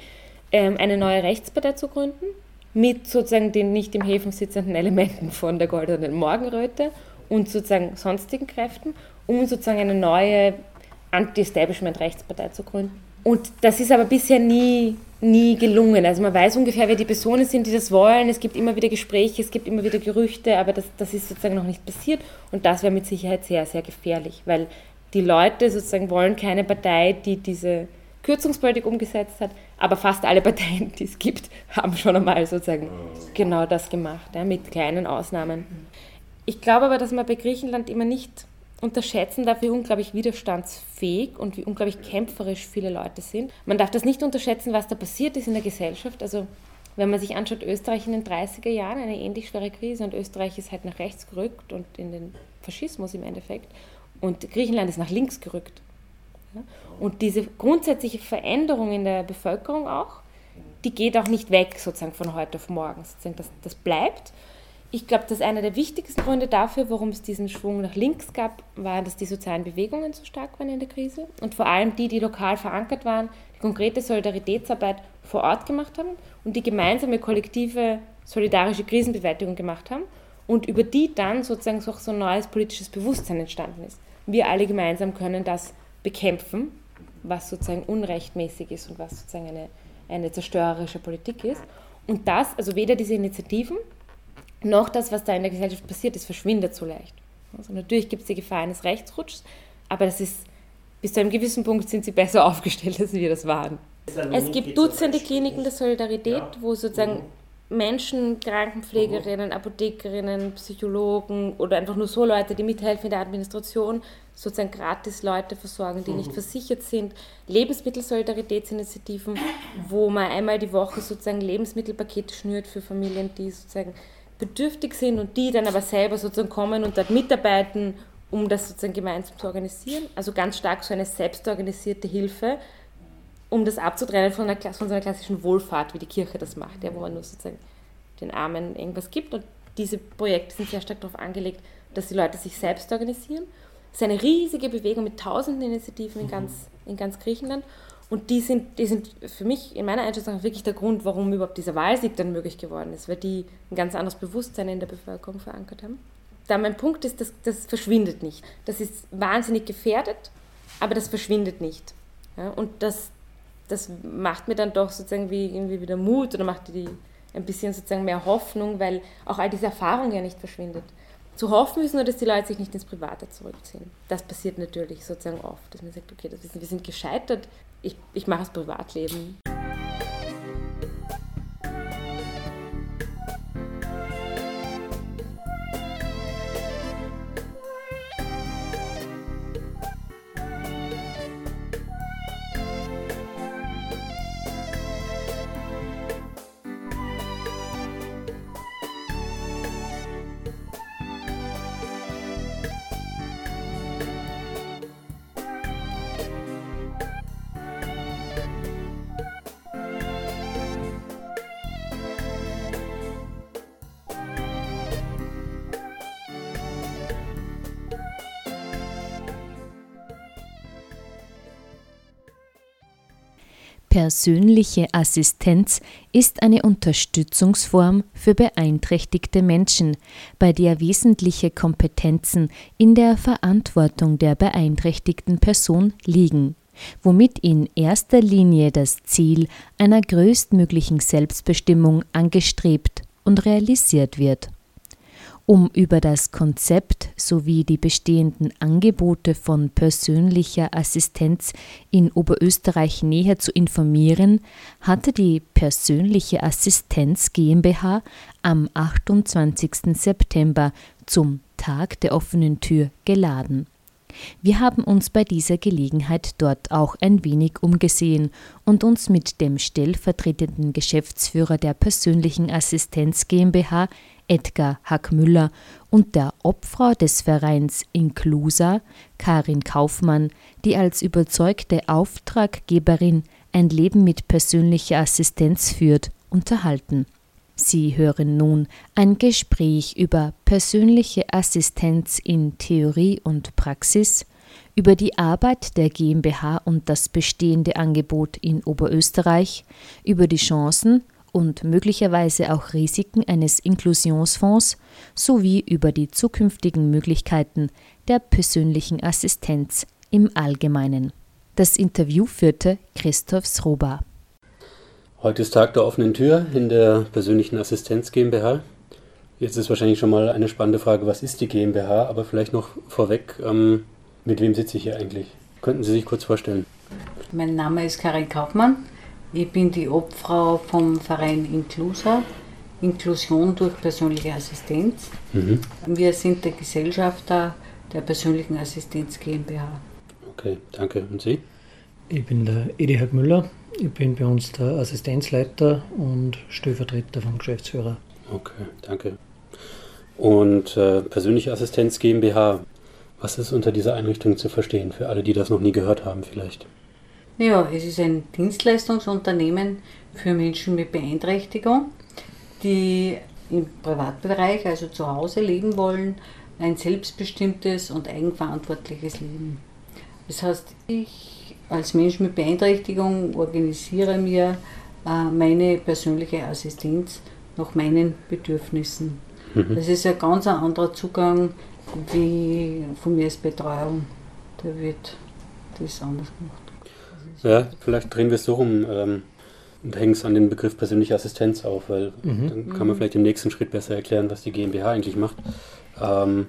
ähm, eine neue Rechtspartei zu gründen mit sozusagen den nicht im Häfen sitzenden Elementen von der goldenen Morgenröte und sozusagen sonstigen Kräften, um sozusagen eine neue Anti-Establishment-Rechtspartei zu gründen. Und das ist aber bisher nie, nie gelungen. Also man weiß ungefähr, wer die Personen sind, die das wollen. Es gibt immer wieder Gespräche, es gibt immer wieder Gerüchte, aber das, das ist sozusagen noch nicht passiert. Und das wäre mit Sicherheit sehr, sehr gefährlich, weil die Leute sozusagen wollen keine Partei, die diese Kürzungspolitik umgesetzt hat, Aber fast alle Parteien, die es gibt, haben schon einmal sozusagen genau das gemacht, ja, mit kleinen Ausnahmen. Ich glaube aber, dass man bei Griechenland immer nicht unterschätzen darf, wie unglaublich widerstandsfähig und wie unglaublich kämpferisch viele Leute sind. Man darf das nicht unterschätzen, was da passiert ist in der Gesellschaft. Also wenn man sich anschaut, Österreich in den 30er Jahren, eine ähnlich schwere Krise und Österreich ist halt nach rechts gerückt und in den Faschismus im Endeffekt und Griechenland ist nach links gerückt. Und diese grundsätzliche Veränderung in der Bevölkerung auch, die geht auch nicht weg sozusagen von heute auf morgen. Sozusagen das, das bleibt. Ich glaube, dass einer der wichtigsten Gründe dafür, warum es diesen Schwung nach links gab, war, dass die sozialen Bewegungen so stark waren in der Krise und vor allem die, die lokal verankert waren, die konkrete Solidaritätsarbeit vor Ort gemacht haben und die gemeinsame kollektive solidarische Krisenbewältigung gemacht haben und über die dann sozusagen so ein neues politisches Bewusstsein entstanden ist. Wir alle gemeinsam können das bekämpfen, was sozusagen unrechtmäßig ist und was sozusagen eine, eine zerstörerische Politik ist. Und das, also weder diese Initiativen noch das, was da in der Gesellschaft passiert ist, verschwindet so leicht. Also natürlich gibt es die Gefahr eines Rechtsrutschs, aber das ist, bis zu einem gewissen Punkt sind sie besser [LAUGHS] aufgestellt, als wir das waren. Es gibt Dutzende Kliniken der Solidarität, wo sozusagen Menschen, Krankenpflegerinnen, Apothekerinnen, Psychologen oder einfach nur so Leute, die mithelfen in der Administration, sozusagen gratis Leute versorgen, die nicht mhm. versichert sind. Lebensmittelsolidaritätsinitiativen, wo man einmal die Woche sozusagen Lebensmittelpakete schnürt für Familien, die sozusagen bedürftig sind und die dann aber selber sozusagen kommen und dort mitarbeiten, um das sozusagen gemeinsam zu organisieren. Also ganz stark so eine selbstorganisierte Hilfe, um das abzutrennen von, einer, von so einer klassischen Wohlfahrt, wie die Kirche das macht, ja, wo man nur sozusagen den Armen irgendwas gibt. Und diese Projekte sind sehr stark darauf angelegt, dass die Leute sich selbst organisieren. Es ist eine riesige Bewegung mit tausenden Initiativen in ganz, in ganz Griechenland. Und die sind, die sind für mich in meiner Einschätzung wirklich der Grund, warum überhaupt dieser Wahlsieg dann möglich geworden ist, weil die ein ganz anderes Bewusstsein in der Bevölkerung verankert haben. Da mein Punkt ist, das, das verschwindet nicht. Das ist wahnsinnig gefährdet, aber das verschwindet nicht. Ja, und das, das macht mir dann doch sozusagen wie irgendwie wieder Mut oder macht die ein bisschen sozusagen mehr Hoffnung, weil auch all diese Erfahrung ja nicht verschwindet. Zu hoffen ist nur, dass die Leute sich nicht ins Private zurückziehen. Das passiert natürlich sozusagen oft, dass man sagt, okay, das ist, wir sind gescheitert, ich, ich mache das Privatleben. Persönliche Assistenz ist eine Unterstützungsform für beeinträchtigte Menschen, bei der wesentliche Kompetenzen in der Verantwortung der beeinträchtigten Person liegen, womit in erster Linie das Ziel einer größtmöglichen Selbstbestimmung angestrebt und realisiert wird um über das Konzept sowie die bestehenden Angebote von persönlicher Assistenz in Oberösterreich näher zu informieren, hatte die Persönliche Assistenz GmbH am 28. September zum Tag der offenen Tür geladen. Wir haben uns bei dieser Gelegenheit dort auch ein wenig umgesehen und uns mit dem stellvertretenden Geschäftsführer der persönlichen Assistenz GmbH Edgar Hackmüller und der Obfrau des Vereins Inclusa, Karin Kaufmann, die als überzeugte Auftraggeberin ein Leben mit persönlicher Assistenz führt, unterhalten. Sie hören nun ein Gespräch über persönliche Assistenz in Theorie und Praxis, über die Arbeit der GmbH und das bestehende Angebot in Oberösterreich, über die Chancen und möglicherweise auch Risiken eines Inklusionsfonds sowie über die zukünftigen Möglichkeiten der persönlichen Assistenz im Allgemeinen. Das Interview führte Christoph Sroba. Heute ist Tag der offenen Tür in der persönlichen Assistenz GmbH. Jetzt ist wahrscheinlich schon mal eine spannende Frage, was ist die GmbH? Aber vielleicht noch vorweg, ähm, mit wem sitze ich hier eigentlich? Könnten Sie sich kurz vorstellen? Mein Name ist Karin Kaufmann Ich bin die Obfrau vom Verein Inclusa, Inklusion durch persönliche Assistenz. Mhm. Wir sind der Gesellschafter der persönlichen Assistenz GmbH. Okay, danke. Und Sie? Ich bin der Edi Müller. Ich bin bei uns der Assistenzleiter und Stellvertreter vom Geschäftsführer. Okay, danke. Und äh, persönliche Assistenz GmbH, was ist unter dieser Einrichtung zu verstehen, für alle, die das noch nie gehört haben vielleicht? Ja, es ist ein Dienstleistungsunternehmen für Menschen mit Beeinträchtigung, die im Privatbereich, also zu Hause leben wollen, ein selbstbestimmtes und eigenverantwortliches Leben. Das heißt, ich als Mensch mit Beeinträchtigung organisiere mir äh, meine persönliche Assistenz nach meinen Bedürfnissen. Mhm. Das ist ein ganz anderer Zugang wie von mir als Betreuung. Da wird das anders gemacht. Ja, vielleicht drehen wir es so rum ähm, und hängen es an den Begriff persönliche Assistenz auf, weil mhm. dann kann man mhm. vielleicht im nächsten Schritt besser erklären, was die GmbH eigentlich macht. Ähm,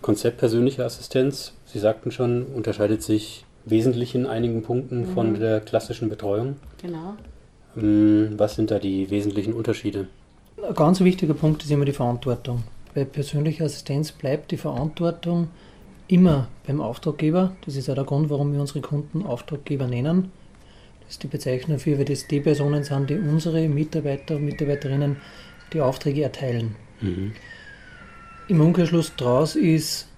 Konzept persönliche Assistenz, Sie sagten schon, unterscheidet sich wesentlich in einigen Punkten mhm. von der klassischen Betreuung. Genau. Ähm, was sind da die wesentlichen Unterschiede? Ein ganz wichtiger Punkt ist immer die Verantwortung. Bei persönlicher Assistenz bleibt die Verantwortung immer beim Auftraggeber. Das ist auch der Grund, warum wir unsere Kunden Auftraggeber nennen. Das ist die Bezeichnung dafür, weil das die Personen sind, die unsere Mitarbeiter und Mitarbeiterinnen die Aufträge erteilen. Mhm. Im Umkehrschluss daraus ist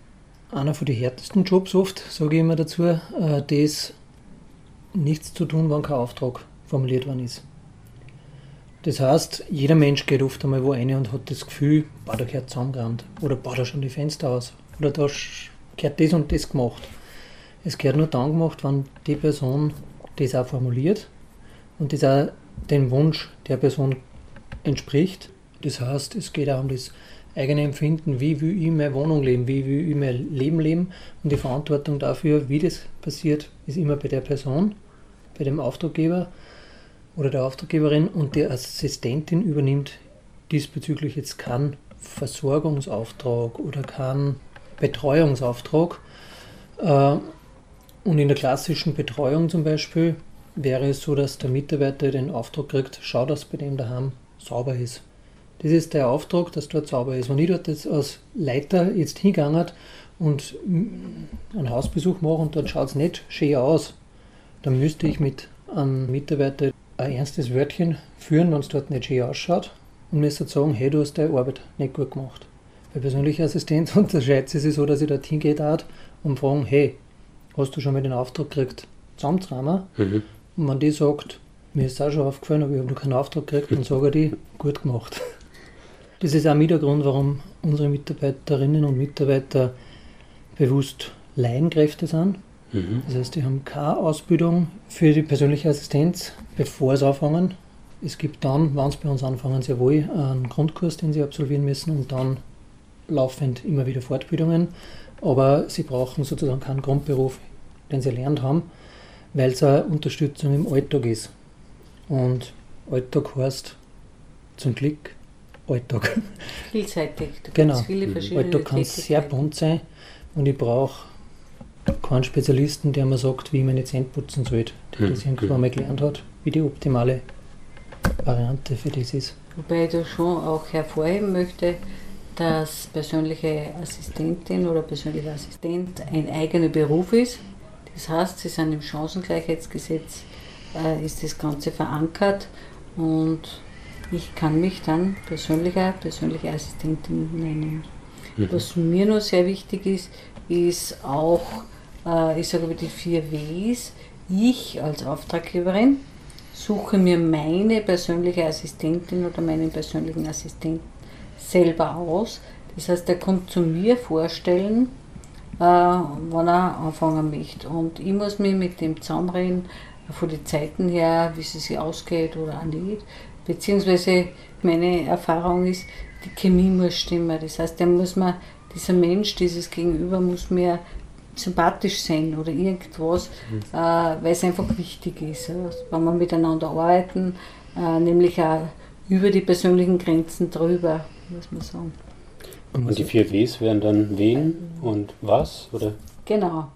einer von den härtesten Jobs oft, sage ich immer dazu, äh, das nichts zu tun, wenn kein Auftrag formuliert worden ist. Das heißt, jeder Mensch geht oft einmal wo rein und hat das Gefühl, boah, da gehört zusammengerannt. Oder boah, da schon die Fenster aus. Oder da gehört das und das gemacht. Es gehört nur dann gemacht, wenn die Person das auch formuliert und das auch dem Wunsch der Person entspricht. Das heißt, es geht auch um das eigene Empfinden, wie will ich meine Wohnung leben, wie will ich mein Leben leben und die Verantwortung dafür, wie das passiert, ist immer bei der Person, bei dem Auftraggeber oder der Auftraggeberin und die Assistentin übernimmt diesbezüglich jetzt keinen Versorgungsauftrag oder keinen Betreuungsauftrag. Äh, und in der klassischen Betreuung zum Beispiel wäre es so, dass der Mitarbeiter den Auftrag kriegt, schau, dass bei dem daheim sauber ist. Das ist der Auftrag, dass dort sauber ist. Wenn ich dort jetzt als Leiter jetzt hingegangen und einen Hausbesuch mache und dort schaut es nicht schön aus, dann müsste ich mit einem Mitarbeiter ein ernstes Wörtchen führen, wenn es dort nicht schön ausschaut und müsste sagen, hey, du hast deine Arbeit nicht gut gemacht. Bei persönlicher Assistenz [LAUGHS] unterscheidet es sich so, dass ich dort hingehe und frage, hey, hast du schon mal den Auftrag gekriegt, zusammenzuräumen? Mhm. Und wenn die sagt, mir ist auch schon aufgefallen, aber ich habe noch keinen Auftrag gekriegt, dann sage ich die, gut gemacht. Das ist auch mit der Grund, warum unsere Mitarbeiterinnen und Mitarbeiter bewusst Laienkräfte sind. Mhm. Das heißt, die haben keine Ausbildung für die persönliche Assistenz, bevor sie anfangen. Es gibt dann, wenn sie bei uns anfangen, sehr wohl einen Grundkurs, den sie absolvieren müssen und dann laufend immer wieder Fortbildungen. Aber sie brauchen sozusagen keinen Grundberuf, den sie erlernt haben, weil es eine Unterstützung im Alltag ist. Und Alltag heißt zum Glück Alltag. Vielseitig. Da genau. Viele verschiedene Alltag kann sehr bunt sein und ich brauche keinen Spezialisten, der mir sagt, wie ich meine Zähne putzen soll, der das irgendwann mhm. mal gelernt hat, wie die optimale Variante für das ist. Wobei ich da schon auch hervorheben möchte, dass persönliche Assistentin oder persönlicher Assistent ein eigener Beruf ist. Das heißt, sie sind im Chancengleichheitsgesetz, äh, ist das Ganze verankert und ich kann mich dann persönlicher, persönliche Assistentin nennen. Mhm. Was mir noch sehr wichtig ist, ist auch, äh, ich sage über die vier Ws, ich als Auftraggeberin suche mir meine persönliche Assistentin oder meinen persönlichen Assistenten selber aus. Das heißt, er kommt zu mir vorstellen, äh, wann er anfangen möchte. Und ich muss mich mit dem zusammenreden, von den Zeiten her, wie es sich ausgeht oder auch nicht. Beziehungsweise meine Erfahrung ist, die Chemie muss stimmen. Das heißt, der muss man, dieser Mensch, dieses Gegenüber muss mir sympathisch sein oder irgendwas, mhm. äh, weil es einfach wichtig ist, ja, wenn wir miteinander arbeiten, äh, nämlich auch über die persönlichen Grenzen drüber, muss man sagen. Und die vier Ws wären dann wen und was, oder? Genau.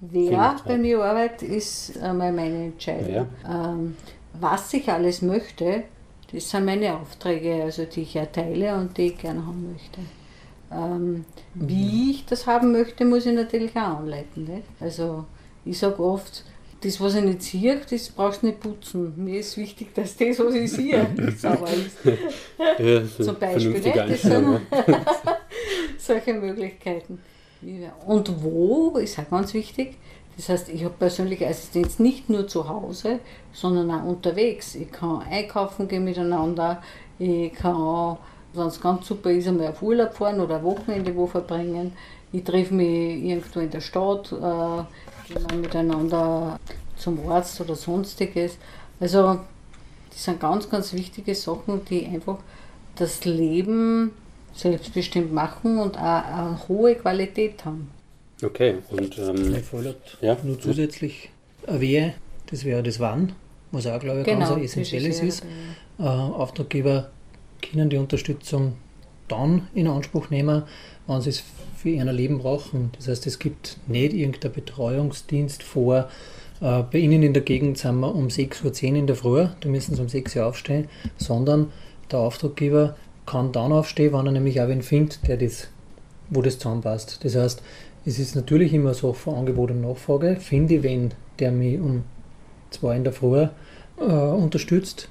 Wer bei mir arbeitet, ist einmal meine Entscheidung. Ähm, was ich alles möchte, das sind meine Aufträge, also die ich erteile und die ich gerne haben möchte. Ähm, mhm. Wie ich das haben möchte, muss ich natürlich auch anleiten. Nicht? Also ich sage oft, das, was ich nicht sehe, das brauchst du nicht putzen. Mir ist wichtig, dass das, was ich sehe, [LAUGHS] sauber ist. [LAUGHS] Ja, Zum Beispiel. Nicht? Das sind [LAUGHS] solche Möglichkeiten. Und wo ist auch ganz wichtig, das heißt, ich habe persönliche Assistenz nicht nur zu Hause, sondern auch unterwegs. Ich kann einkaufen gehen miteinander, ich kann, wenn es ganz super ist, einmal auf Urlaub fahren oder ein Wochenende wo verbringen. Ich treffe mich irgendwo in der Stadt, äh, gehen wir miteinander zum Arzt oder sonstiges. Also, das sind ganz, ganz wichtige Sachen, die einfach das Leben selbstbestimmt machen und auch eine hohe Qualität haben. Okay, und ähm, ja? nur zusätzlich erwähne, das wäre das Wann, was auch, glaube ich, genau, ganz essentielles ist. Äh, Auftraggeber können die Unterstützung dann in Anspruch nehmen, wenn sie es für ihr Leben brauchen. Das heißt, es gibt nicht irgendein Betreuungsdienst vor. Äh, bei Ihnen in der Gegend sind wir um 6.10 Uhr in der Früh, da müssen Sie um 6 Uhr aufstehen, sondern der Auftraggeber kann dann aufstehen, wenn er nämlich auch wen findet, der das, wo das zusammenpasst. Das heißt, es ist natürlich immer so von Angebot und Nachfrage. Finde ich wen, der mich um zwei in der Früh äh, unterstützt.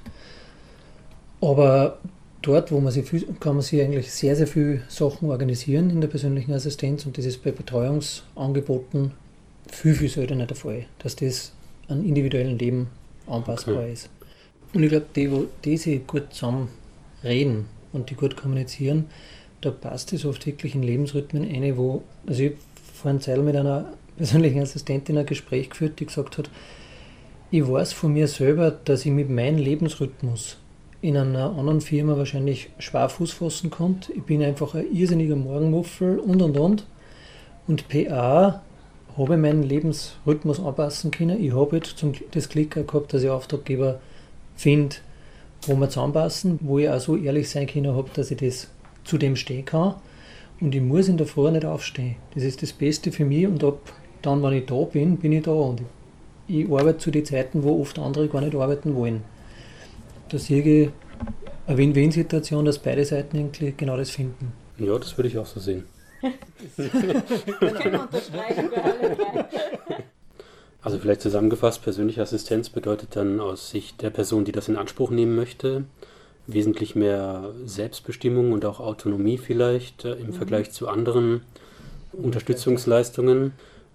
Aber dort, wo man sich kann man sich eigentlich sehr, sehr viele Sachen organisieren in der persönlichen Assistenz und das ist bei Betreuungsangeboten viel, viel seltener der Fall, dass das an individuellen Leben anpassbar okay. ist. Und ich glaube, die, wo die sich gut zusammen reden und die gut kommunizieren, da passt es oft wirklich in Lebensrhythmen eine, wo, also ich vor einer Zeit mit einer persönlichen Assistentin ein Gespräch geführt, die gesagt hat, ich weiß von mir selber, dass ich mit meinem Lebensrhythmus in einer anderen Firma wahrscheinlich schwer Fuß fassen konnte. Ich bin einfach ein irrsinniger Morgenmuffel und und und. Und PA habe meinen Lebensrhythmus anpassen können. Ich habe jetzt das Glück gehabt, dass ich Auftraggeber finde, wo wir zusammenpassen, wo ich auch so ehrlich sein kann habe, dass ich das zu dem stehen kann. Und ich muss in der Früh nicht aufstehen. Das ist das Beste für mich und ab dann, wenn ich da bin, bin ich da. Und ich, arbeite zu den Zeiten, wo oft andere gar nicht arbeiten wollen. Da sehe ich eine Win-Win-Situation, dass beide Seiten eigentlich genau das finden. Ja, das würde ich auch so sehen. Also vielleicht zusammengefasst, persönliche Assistenz bedeutet dann aus Sicht der Person, die das in Anspruch nehmen möchte, wesentlich mehr Selbstbestimmung und auch Autonomie vielleicht äh, im mhm. Vergleich zu anderen Unterstützungsleistungen.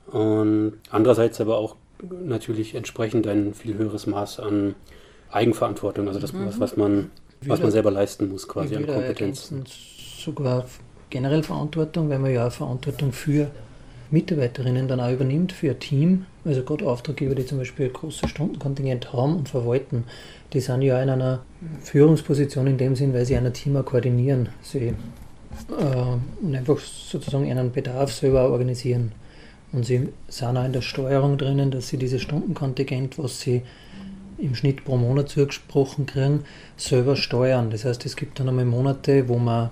Und andererseits aber auch natürlich entsprechend ein viel höheres Maß an Eigenverantwortung, also das, mhm. was, was, man, was man selber leisten muss quasi an Kompetenz. Sogar generell Verantwortung, weil man ja Verantwortung für Mitarbeiterinnen dann auch übernimmt, für ein Team. Also gerade Auftraggeber, die zum Beispiel ein großes Stundenkontingent haben und verwalten, die sind ja in einer Führungsposition in dem Sinn, weil sie ein Team auch koordinieren. Sie äh, und einfach sozusagen einen Bedarf selber organisieren. Und sie sind auch in der Steuerung drinnen, dass sie dieses Stundenkontingent, was sie im Schnitt pro Monat zugesprochen kriegen, selber steuern. Das heißt, es gibt dann einmal Monate, wo man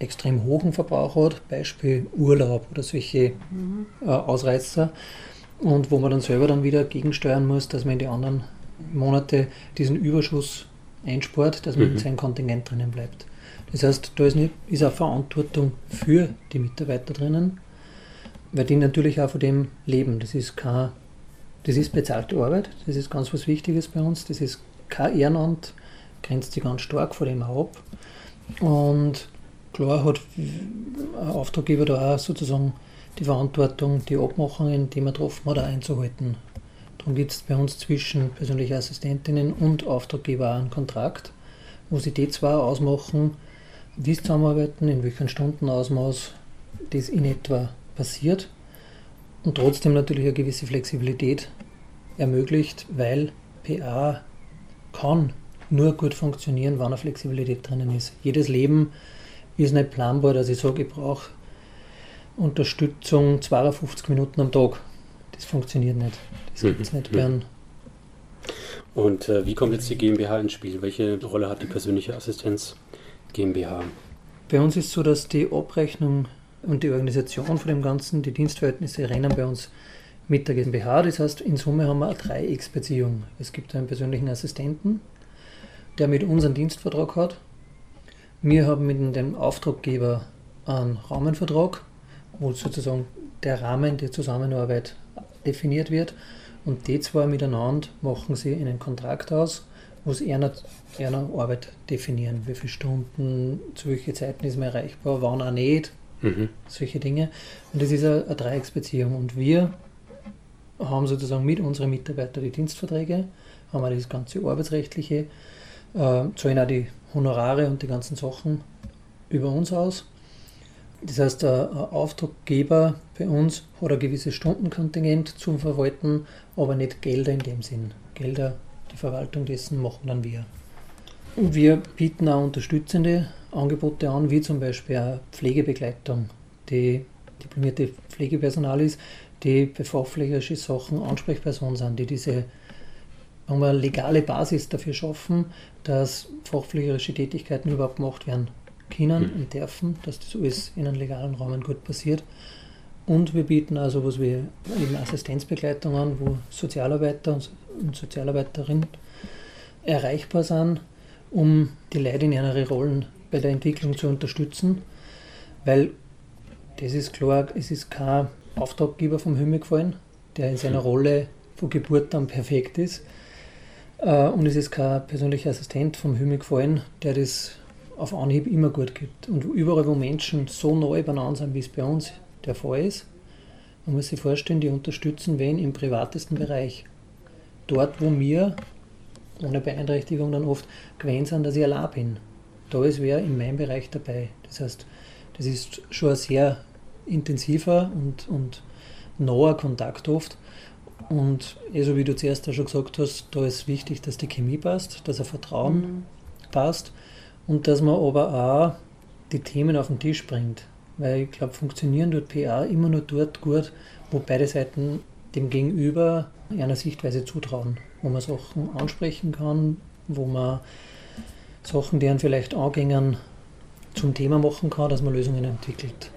extrem hohen Verbrauch hat, Beispiel Urlaub oder solche mhm. äh, Ausreißer, und wo man dann selber dann wieder gegensteuern muss, dass man in die anderen Monate diesen Überschuss einspart, dass man mhm. in seinem Kontingent drinnen bleibt. Das heißt, da ist, nicht, ist auch Verantwortung für die Mitarbeiter drinnen, weil die natürlich auch von dem leben. Das ist keine, das ist bezahlte Arbeit, das ist ganz was Wichtiges bei uns, das ist kein Ehrenamt, grenzt sich ganz stark von dem ab. Und klar hat ein Auftraggeber da auch sozusagen die Verantwortung, die Abmachungen, die man getroffen hat, einzuhalten. Darum gibt es bei uns zwischen persönlichen Assistentinnen und Auftraggeber einen Kontrakt, wo sie die zwei ausmachen, wie sie zusammenarbeiten, in welchem Stundenausmaß das in etwa passiert und trotzdem natürlich eine gewisse Flexibilität ermöglicht, weil PA kann nur gut funktionieren, wenn eine Flexibilität drinnen ist. Jedes Leben ist nicht planbar, dass ich sage, ich brauche Unterstützung 52 Minuten am Tag. Das funktioniert nicht. Das gibt es nicht gern. Und äh, wie kommt jetzt die GmbH ins Spiel? Welche Rolle hat die persönliche Assistenz GmbH? Bei uns ist es so, dass die Abrechnung und die Organisation von dem Ganzen, die Dienstverhältnisse rennen bei uns mit der GmbH. Das heißt, in Summe haben wir eine Dreiecksbeziehung. Es gibt einen persönlichen Assistenten, der mit uns einen Dienstvertrag hat. Wir haben mit dem Auftraggeber einen Rahmenvertrag, wo sozusagen der Rahmen der Zusammenarbeit definiert wird. Und die zwei miteinander machen sie einen Kontrakt aus, wo sie ihre, ihre Arbeit definieren. Wie viele Stunden, zu welchen Zeiten ist man erreichbar, wann auch nicht. Mhm. Solche Dinge. Und das ist eine, eine Dreiecksbeziehung. Und wir haben sozusagen mit unseren Mitarbeitern die Dienstverträge, haben auch das ganze Arbeitsrechtliche, äh, zahlen auch die Honorare und die ganzen Sachen über uns aus. Das heißt, der Auftraggeber bei uns hat ein gewisses Stundenkontingent zum Verwalten, aber nicht Gelder in dem Sinn. Gelder, die Verwaltung dessen machen dann wir. Und wir bieten auch unterstützende Angebote an, wie zum Beispiel auch Pflegebegleitung, die diplomierte Pflegepersonal ist, die bei fachpflegerischen Sachen Ansprechpersonen sind, die diese haben wir legale Basis dafür schaffen, dass fachpflegerische Tätigkeiten überhaupt gemacht werden können mhm. und dürfen, dass das alles in einem legalen Rahmen gut passiert. Und wir bieten also was wie eben Assistenzbegleitung an, wo Sozialarbeiter und Sozialarbeiterinnen erreichbar sind, um die Leute in ihren Rollen bei der Entwicklung zu unterstützen, weil das ist klar, es ist kein Auftraggeber vom Himmel gefallen, der in seiner Rolle von Geburt an perfekt ist. Äh, und es ist kein persönlicher Assistent vom Himmel gefallen, der das auf Anhieb immer gut gibt. Und überall, wo Menschen so neu beieinander sind, wie es bei uns der Fall ist, man muss sich vorstellen, die unterstützen wen im privatesten Bereich. Dort, wo wir ohne Beeinträchtigung dann oft gewöhnt sind, dass ich allein bin. Da ist wer in meinem Bereich dabei. Das heißt, das ist schon ein sehr intensiver und, und naher Kontakt oft. Und eh so wie du zuerst auch schon gesagt hast, da ist wichtig, dass die Chemie passt, dass ein Vertrauen mhm. passt und dass man aber auch die Themen auf den Tisch bringt. Weil ich glaube, funktionieren dort PA immer nur dort gut, wo beide Seiten dem Gegenüber einer Sichtweise zutrauen, wo man Sachen ansprechen kann, wo man Sachen, deren vielleicht angängen, zum Thema machen kann, dass man Lösungen entwickelt.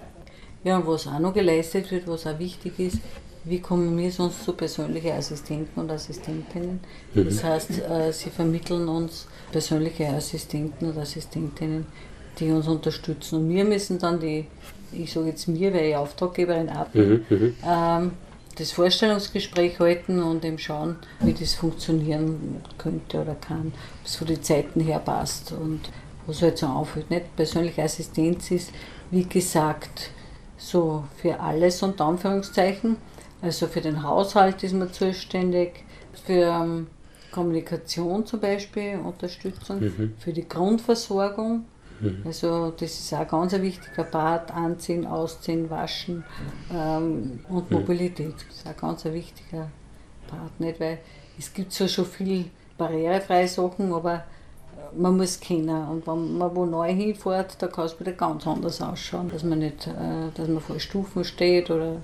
Ja, und was auch noch geleistet wird, was auch wichtig ist, wie kommen wir sonst zu persönlichen Assistenten und Assistentinnen? Mhm. Das heißt, äh, sie vermitteln uns persönliche Assistenten und Assistentinnen, die uns unterstützen. Und wir müssen dann die, ich sage jetzt mir, weil ich Auftraggeberin bin, mhm, mhm. ähm, das Vorstellungsgespräch halten und eben schauen, wie das funktionieren könnte oder kann, ob es von den Zeiten her passt und was halt so auffällt. Nicht? Persönliche Assistenz ist, wie gesagt, so für alles unter Anführungszeichen. Also für den Haushalt ist man zuständig, für ähm, Kommunikation zum Beispiel, Unterstützung, mhm. für die Grundversorgung. Mhm. Also das ist auch ganz ein wichtiger Part, Anziehen, Ausziehen, Waschen ähm, und mhm. Mobilität. Das ist auch ganz ein wichtiger Part, nicht? weil es gibt zwar schon viel barrierefreie Sachen, aber man muss kennen. Und wenn man wo neu hinfährt, da kann es wieder ganz anders ausschauen, dass man nicht, äh, dass man vor Stufen steht oder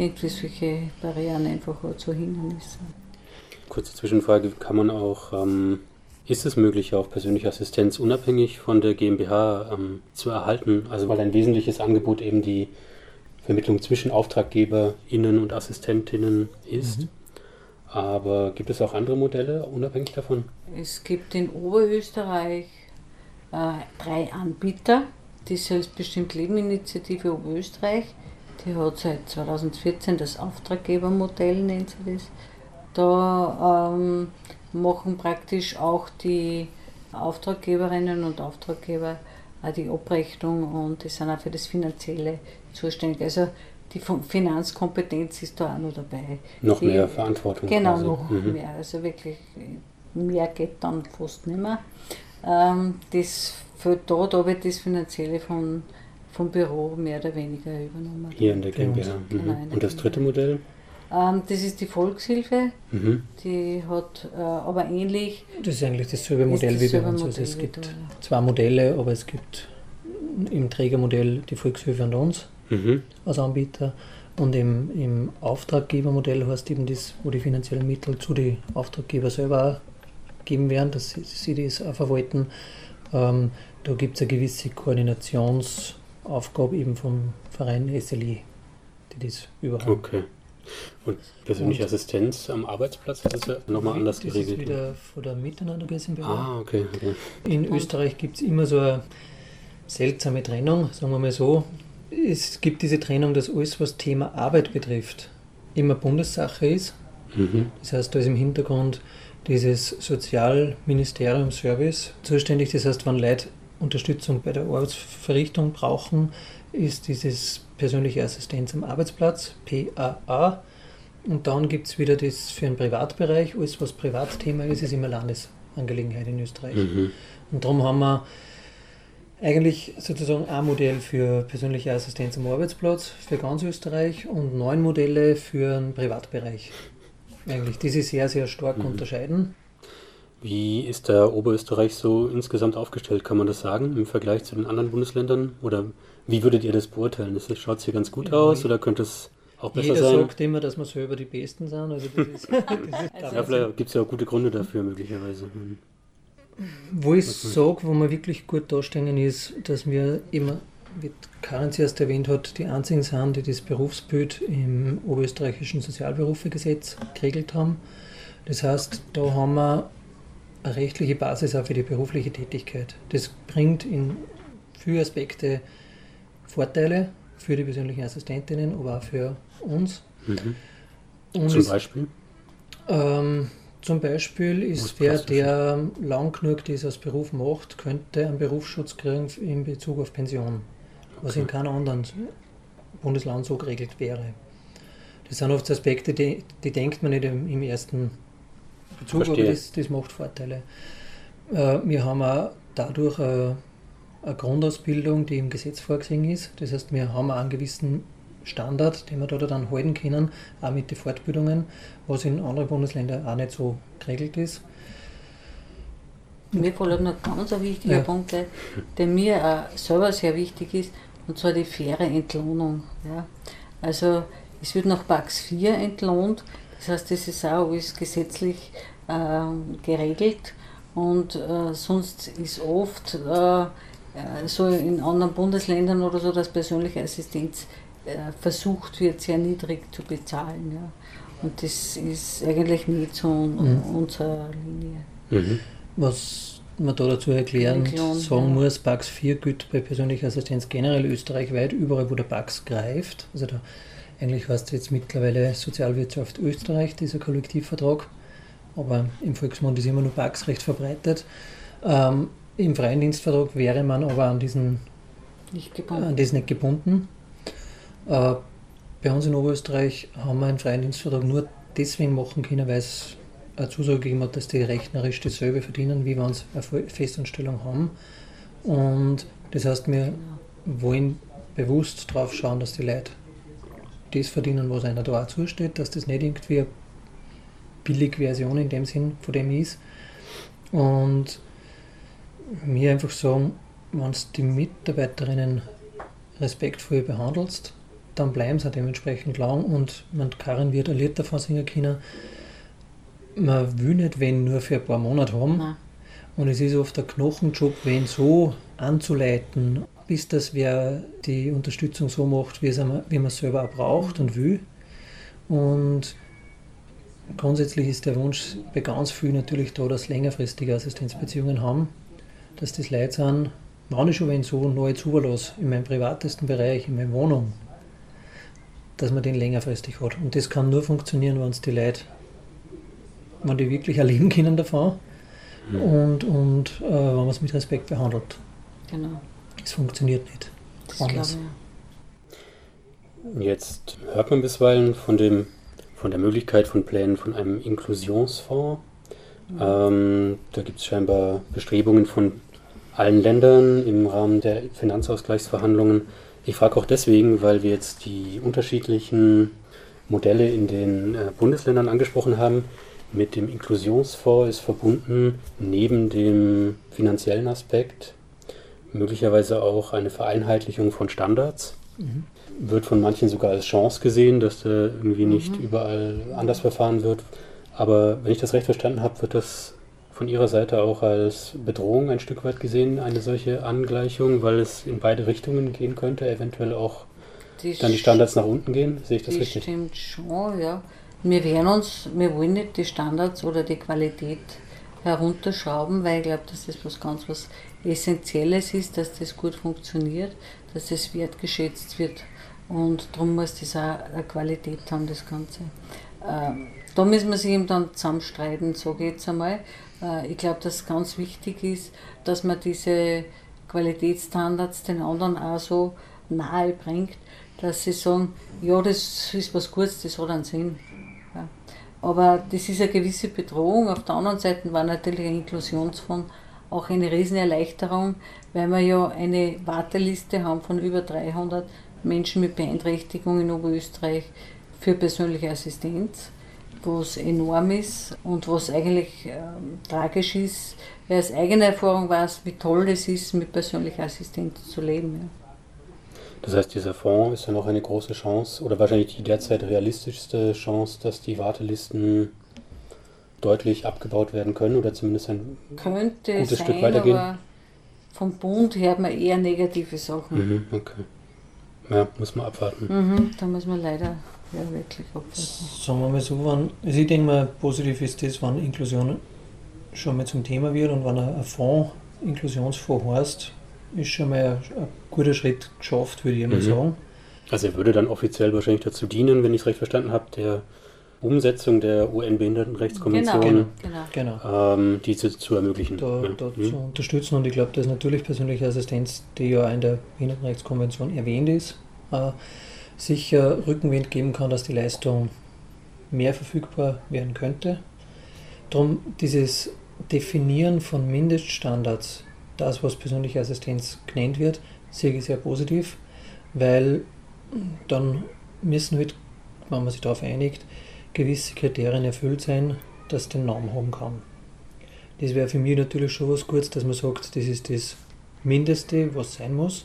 irgendwie solche Barrieren einfach zu Hindernisse. Kurze Zwischenfrage, kann man auch, ähm, ist es möglich, auch persönliche Assistenz unabhängig von der GmbH ähm, zu erhalten? Also weil ein wesentliches Angebot eben die Vermittlung zwischen AuftraggeberInnen und AssistentInnen ist. Mhm. Aber gibt es auch andere Modelle unabhängig davon? Es gibt in Oberösterreich äh, drei Anbieter. Die Selbstbestimmt Leben Initiative Oberösterreich, die hat seit 2014 das Auftraggebermodell, nennt sie das. Da ähm, machen praktisch auch die Auftraggeberinnen und Auftraggeber auch die Abrechnung und die sind auch für das Finanzielle zuständig. Also die Finanzkompetenz ist da auch noch dabei. Noch die, mehr Verantwortung. Genau, quasi. noch mhm. mehr. Also wirklich mehr geht dann fast nicht mehr. Ähm, das fällt da, da wird das Finanzielle von, vom Büro mehr oder weniger übernommen. Hier in der GmbH. Mhm. Genau, Und das dritte Modell? Ähm, das ist die Volkshilfe. Mhm. Die hat äh, aber ähnlich. Das ist eigentlich dasselbe Modell das wie bei uns. Also es gibt da, ja. zwei Modelle, aber es gibt im Trägermodell die Volkshilfe und uns mhm. als Anbieter. Und im, im Auftraggebermodell heißt eben das, wo die finanziellen Mittel zu den Auftraggeber selber geben werden, dass sie, sie das auch verwalten. Ähm, da gibt es eine gewisse Koordinationsaufgabe eben vom Verein SLI, die das überhaupt. Okay. Und persönliche Und Assistenz am Arbeitsplatz, das ist ja nochmal anders das geregelt. Das ist wieder von der Miteinander GmbH. Ah, okay. okay. In Österreich gibt es immer so eine seltsame Trennung, sagen wir mal so. Es gibt diese Trennung, dass alles, was Thema Arbeit betrifft, immer Bundessache ist. Mhm. Das heißt, da ist im Hintergrund dieses Sozialministerium Service zuständig. Das heißt, wenn Leute Unterstützung bei der Arbeitsverrichtung brauchen, ist dieses persönliche Assistenz am Arbeitsplatz, PAA. Und dann gibt es wieder das für den Privatbereich. Alles, was Privatthema ist, ist immer Landesangelegenheit in Österreich. Mhm. Und darum haben wir eigentlich sozusagen ein Modell für persönliche Assistenz am Arbeitsplatz für ganz Österreich und neun Modelle für den Privatbereich. Eigentlich, die sich sehr, sehr stark mhm. unterscheiden. Wie ist der Oberösterreich so insgesamt aufgestellt, kann man das sagen, im Vergleich zu den anderen Bundesländern? Oder wie würdet ihr das beurteilen? Schaut es hier ganz gut ja, aus oder könnte es auch besser jeder sein? Jeder sagt immer, dass wir selber die Besten sind. Also das ist, [LAUGHS] das ist ja, vielleicht gibt es ja auch gute Gründe dafür, möglicherweise. Hm. Wo ich sage, wo wir wirklich gut dastehen, ist, dass wir immer, wie Karin zuerst erwähnt hat, die einzigen sind, die das Berufsbild im oberösterreichischen Sozialberufegesetz geregelt haben. Das heißt, da haben wir rechtliche Basis auch für die berufliche Tätigkeit. Das bringt in viele Aspekte Vorteile für die persönlichen Assistentinnen, aber auch für uns. Mhm. Zum Beispiel? Ähm, zum Beispiel ist wer, der lang genug das als Beruf macht, könnte einen Berufsschutz kriegen in Bezug auf Pension, was okay. in keinem anderen Bundesland so geregelt wäre. Das sind oft Aspekte, die, die denkt man nicht im, im ersten Bezug, Verstehe. aber das, das macht Vorteile. Äh, wir haben auch dadurch eine, eine Grundausbildung, die im Gesetz vorgesehen ist. Das heißt, wir haben auch einen gewissen Standard, den wir da dann halten können, auch mit den Fortbildungen, was in anderen Bundesländern auch nicht so geregelt ist. Mir fällt noch ganz ein wichtiger ja. Punkt, der mir auch selber sehr wichtig ist, und zwar die faire Entlohnung. Ja. Also es wird nach PAX 4 entlohnt, das heißt, das ist auch alles gesetzlich äh, geregelt und äh, sonst ist oft äh, äh, so in anderen Bundesländern oder so, dass persönliche Assistenz äh, versucht wird, sehr niedrig zu bezahlen. Ja. Und das ist eigentlich nicht so mhm. unserer Linie. Mhm. Was man da dazu erklären Klon, sagen ja. muss, PAX 4 gilt bei persönlicher Assistenz generell österreichweit, überall wo der PAX greift. Also da eigentlich heißt es jetzt mittlerweile Sozialwirtschaft Österreich, dieser Kollektivvertrag, aber im Volksmund ist immer nur PAX recht verbreitet. Ähm, Im freien Dienstvertrag wäre man aber an diesen nicht gebunden. An diesen nicht gebunden. Äh, bei uns in Oberösterreich haben wir einen freien Dienstvertrag nur deswegen machen können, weil es eine Zusage gegeben hat, dass die rechnerisch dasselbe verdienen, wie wenn sie eine Festanstellung haben. Und das heißt, wir wollen bewusst darauf schauen, dass die Leute das verdienen, was einer da auch zusteht, dass das nicht irgendwie eine billige Version in dem Sinn von dem ist. Und mir einfach sagen, wenn du die Mitarbeiterinnen respektvoll behandelst, dann bleiben sie dementsprechend lang und man Karin wird ein Lied davon singen können. Man will nicht wenn nur für ein paar Monate haben. Nein. Und es ist oft ein Knochenjob, wenn so anzuleiten bis dass wer die Unterstützung so macht, wie, wie man es selber auch braucht und will. Und grundsätzlich ist der Wunsch bei ganz vielen natürlich da, dass längerfristige Assistenzbeziehungen haben, dass das Leute sind, wenn ich schon wenn so neu zulasse, in meinem privatesten Bereich, in meiner Wohnung, dass man den längerfristig hat. Und das kann nur funktionieren, wenn es die Leute, wenn die wirklich erleben können davon und, und äh, wenn man es mit Respekt behandelt. Genau. Es funktioniert nicht. Anders. Jetzt hört man bisweilen von, dem, von der Möglichkeit von Plänen von einem Inklusionsfonds. Mhm. Ähm, da gibt es scheinbar Bestrebungen von allen Ländern im Rahmen der Finanzausgleichsverhandlungen. Ich frage auch deswegen, weil wir jetzt die unterschiedlichen Modelle in den äh, Bundesländern angesprochen haben. Mit dem Inklusionsfonds ist verbunden neben dem finanziellen Aspekt möglicherweise auch eine Vereinheitlichung von Standards. Mhm. Wird von manchen sogar als Chance gesehen, dass da irgendwie nicht mhm. überall anders verfahren wird. Aber wenn ich das recht verstanden habe, wird das von Ihrer Seite auch als Bedrohung ein Stück weit gesehen, eine solche Angleichung, weil es in beide Richtungen gehen könnte, eventuell auch die dann die Standards nach unten gehen. Sehe ich das das richtig? Stimmt schon, ja. Wir werden uns, wir wollen nicht die Standards oder die Qualität herunterschrauben, weil ich glaube, das was ganz was Essentielles ist, dass das gut funktioniert, dass das wertgeschätzt wird und darum muss das auch eine Qualität haben, das Ganze. Ähm, da müssen wir sich eben dann zusammenstreiten, sage ich jetzt einmal. Äh, ich glaube, dass es ganz wichtig ist, dass man diese Qualitätsstandards den anderen auch so nahe bringt, dass sie sagen, ja, das ist was Gutes, das hat einen Sinn. Ja. Aber das ist eine gewisse Bedrohung. Auf der anderen Seite war natürlich ein Inklusionsfonds auch eine Riesenerleichterung, weil wir ja eine Warteliste haben von über 300 Menschen mit Beeinträchtigung in Oberösterreich für persönliche Assistenz, was enorm ist und was eigentlich ähm, tragisch ist, weil aus eigener Erfahrung weiß, wie toll es ist, mit persönlicher Assistenz zu leben. Ja. Das heißt, dieser Fonds ist ja noch eine große Chance oder wahrscheinlich die derzeit realistischste Chance, dass die Wartelisten deutlich abgebaut werden können oder zumindest ein Könnte gutes sein, Stück weitergehen. Aber vom Bund hört man eher negative Sachen. Mhm, okay. Ja, muss man abwarten. Mhm, da muss man leider ja, wirklich abwarten. Sagen wir mal so, wenn, also ich denke mal, positiv ist das, wenn Inklusion schon mal zum Thema wird und wenn ein Fonds, Inklusionsfonds heißt, ist schon mal ein, ein guter Schritt geschafft, würde ich mal mhm. sagen. Also er würde dann offiziell wahrscheinlich dazu dienen, wenn ich es recht verstanden habe, der Umsetzung der UN-Behindertenrechtskonvention, genau, genau. genau. Ähm, diese zu ermöglichen. Da, ja. da mhm. zu unterstützen und ich glaube, dass natürlich persönliche Assistenz, die ja in der Behindertenrechtskonvention erwähnt ist, äh, sicher Rückenwind geben kann, dass die Leistung mehr verfügbar werden könnte. Darum dieses Definieren von Mindeststandards, das, was persönliche Assistenz genannt wird, sehe ich sehr positiv, weil dann müssen halt, wenn man sich darauf einigt, gewisse Kriterien erfüllt sein, dass den Namen haben kann. Das wäre für mich natürlich schon was Gutes, dass man sagt, das ist das Mindeste, was sein muss.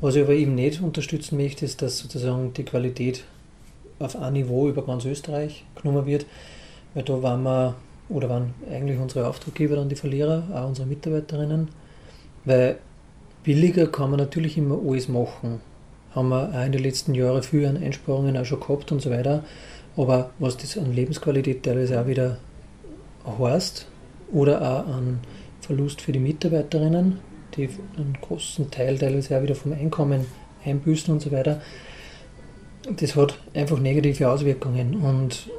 Was ich aber eben nicht unterstützen möchte, ist, dass sozusagen die Qualität auf ein Niveau über ganz Österreich genommen wird, weil da waren wir, oder waren eigentlich unsere Auftraggeber dann die Verlierer, auch unsere Mitarbeiterinnen, weil billiger kann man natürlich immer alles machen. Haben wir auch in den letzten Jahren viel an Einsparungen auch schon gehabt und so weiter. Aber was das an Lebensqualität teilweise auch wieder heißt oder auch an Verlust für die Mitarbeiterinnen, die einen großen Teil teilweise auch wieder vom Einkommen einbüßen und so weiter, das hat einfach negative Auswirkungen. Und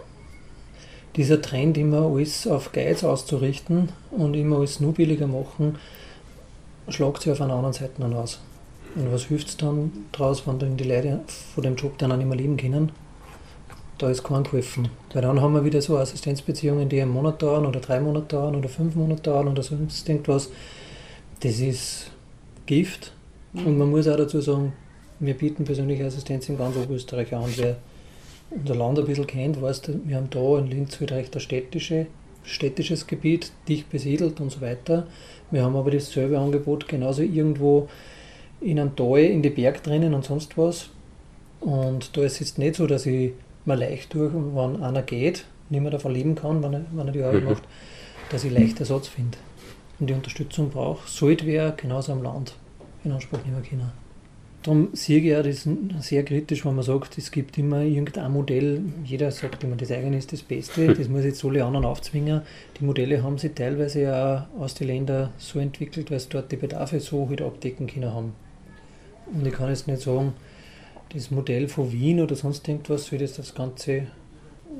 dieser Trend, immer alles auf Geiz auszurichten und immer alles nur billiger machen, schlagt sich auf einer anderen Seite dann aus. Und was hilft es dann daraus, wenn dann die Leute von dem Job dann auch nicht mehr leben können? Da ist kein geholfen. Weil dann haben wir wieder so Assistenzbeziehungen, die einen Monat dauern oder drei Monate dauern oder fünf Monate dauern oder sonst irgendwas. Das ist Gift. Und man muss auch dazu sagen, wir bieten persönliche Assistenz in ganz Oberösterreich an. Wer unser Land ein bisschen kennt, weiß, wir haben da in Linz wieder recht ein städtische, städtisches Gebiet, dicht besiedelt und so weiter. Wir haben aber dasselbe Angebot genauso irgendwo in einem Tal in die Berg drinnen und sonst was. Und da ist es jetzt nicht so, dass ich man leicht durch, wenn einer geht, nicht mehr davon leben kann, wenn er, wenn er die Arbeit mhm. macht, dass ich leicht Ersatz finde und die Unterstützung brauche, sollte wer genauso am Land in Anspruch nehmen können. Darum sehe ich ja das sehr kritisch, wenn man sagt, es gibt immer irgendein Modell, jeder sagt immer, das eigene ist das Beste, [LAUGHS] das muss jetzt alle anderen aufzwingen. Die Modelle haben sich teilweise ja aus den Ländern so entwickelt, weil sie dort die Bedarfe so halt abdecken können haben. Und ich kann jetzt nicht sagen, das Modell von Wien oder sonst irgendwas soll das das ganze äh,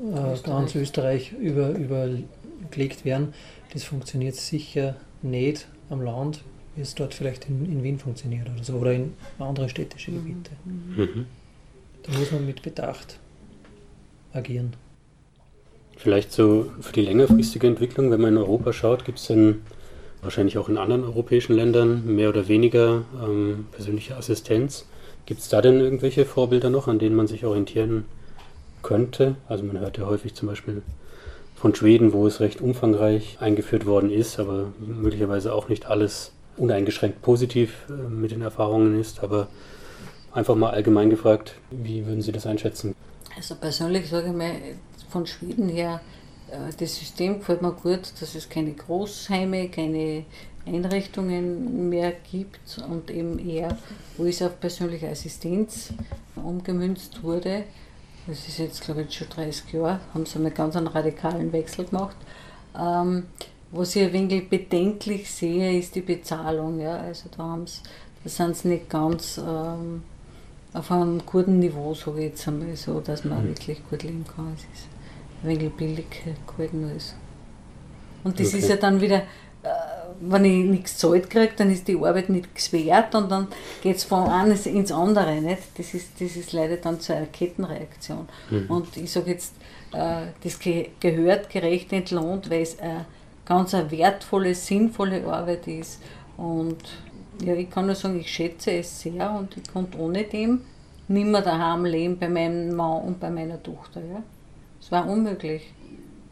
Österreich. ganz Österreich über, übergelegt werden. Das funktioniert sicher nicht am Land, wie es dort vielleicht in, in Wien funktioniert oder so oder in andere städtische Gebiete. Mhm. Da muss man mit Bedacht agieren. Vielleicht so für die längerfristige Entwicklung, wenn man in Europa schaut, gibt es denn wahrscheinlich auch in anderen europäischen Ländern mehr oder weniger ähm, persönliche Assistenz? Gibt es da denn irgendwelche Vorbilder noch, an denen man sich orientieren könnte? Also man hört ja häufig zum Beispiel von Schweden, wo es recht umfangreich eingeführt worden ist, aber möglicherweise auch nicht alles uneingeschränkt positiv äh, mit den Erfahrungen ist. Aber einfach mal allgemein gefragt, wie würden Sie das einschätzen? Also persönlich sage ich mal, von Schweden her äh, das System gefällt mir gut, dass es keine Großheime, keine Einrichtungen mehr gibt und eben eher, wo es auf persönliche Assistenz umgemünzt wurde. Das ist jetzt, glaube ich, schon 30 Jahre, haben sie einen ganz einen radikalen Wechsel gemacht. Ähm, was ich ein wenig bedenklich sehe, ist die Bezahlung. Ja. Also da, haben's, da sind sie nicht ganz ähm, auf einem guten Niveau, sage ich jetzt einmal so, dass man mhm. wirklich gut leben kann. Es ist ein wenig billig gehalten alles. Und das okay. ist ja dann wieder, äh, wenn ich nichts zahlt kriege, dann ist die Arbeit nichts wert und dann geht es von eines ins andere. Nicht? Das, ist, das ist leider dann zu einer Kettenreaktion. Mhm. Und ich sage jetzt, äh, das gehört gerecht entlohnt, weil es eine ganz eine wertvolle, sinnvolle Arbeit ist. Und ja, ich kann nur sagen, ich schätze es sehr und ich konnte ohne dem nicht mehr daheim leben bei meinem Mann und bei meiner Tochter. Ja. Es war unmöglich.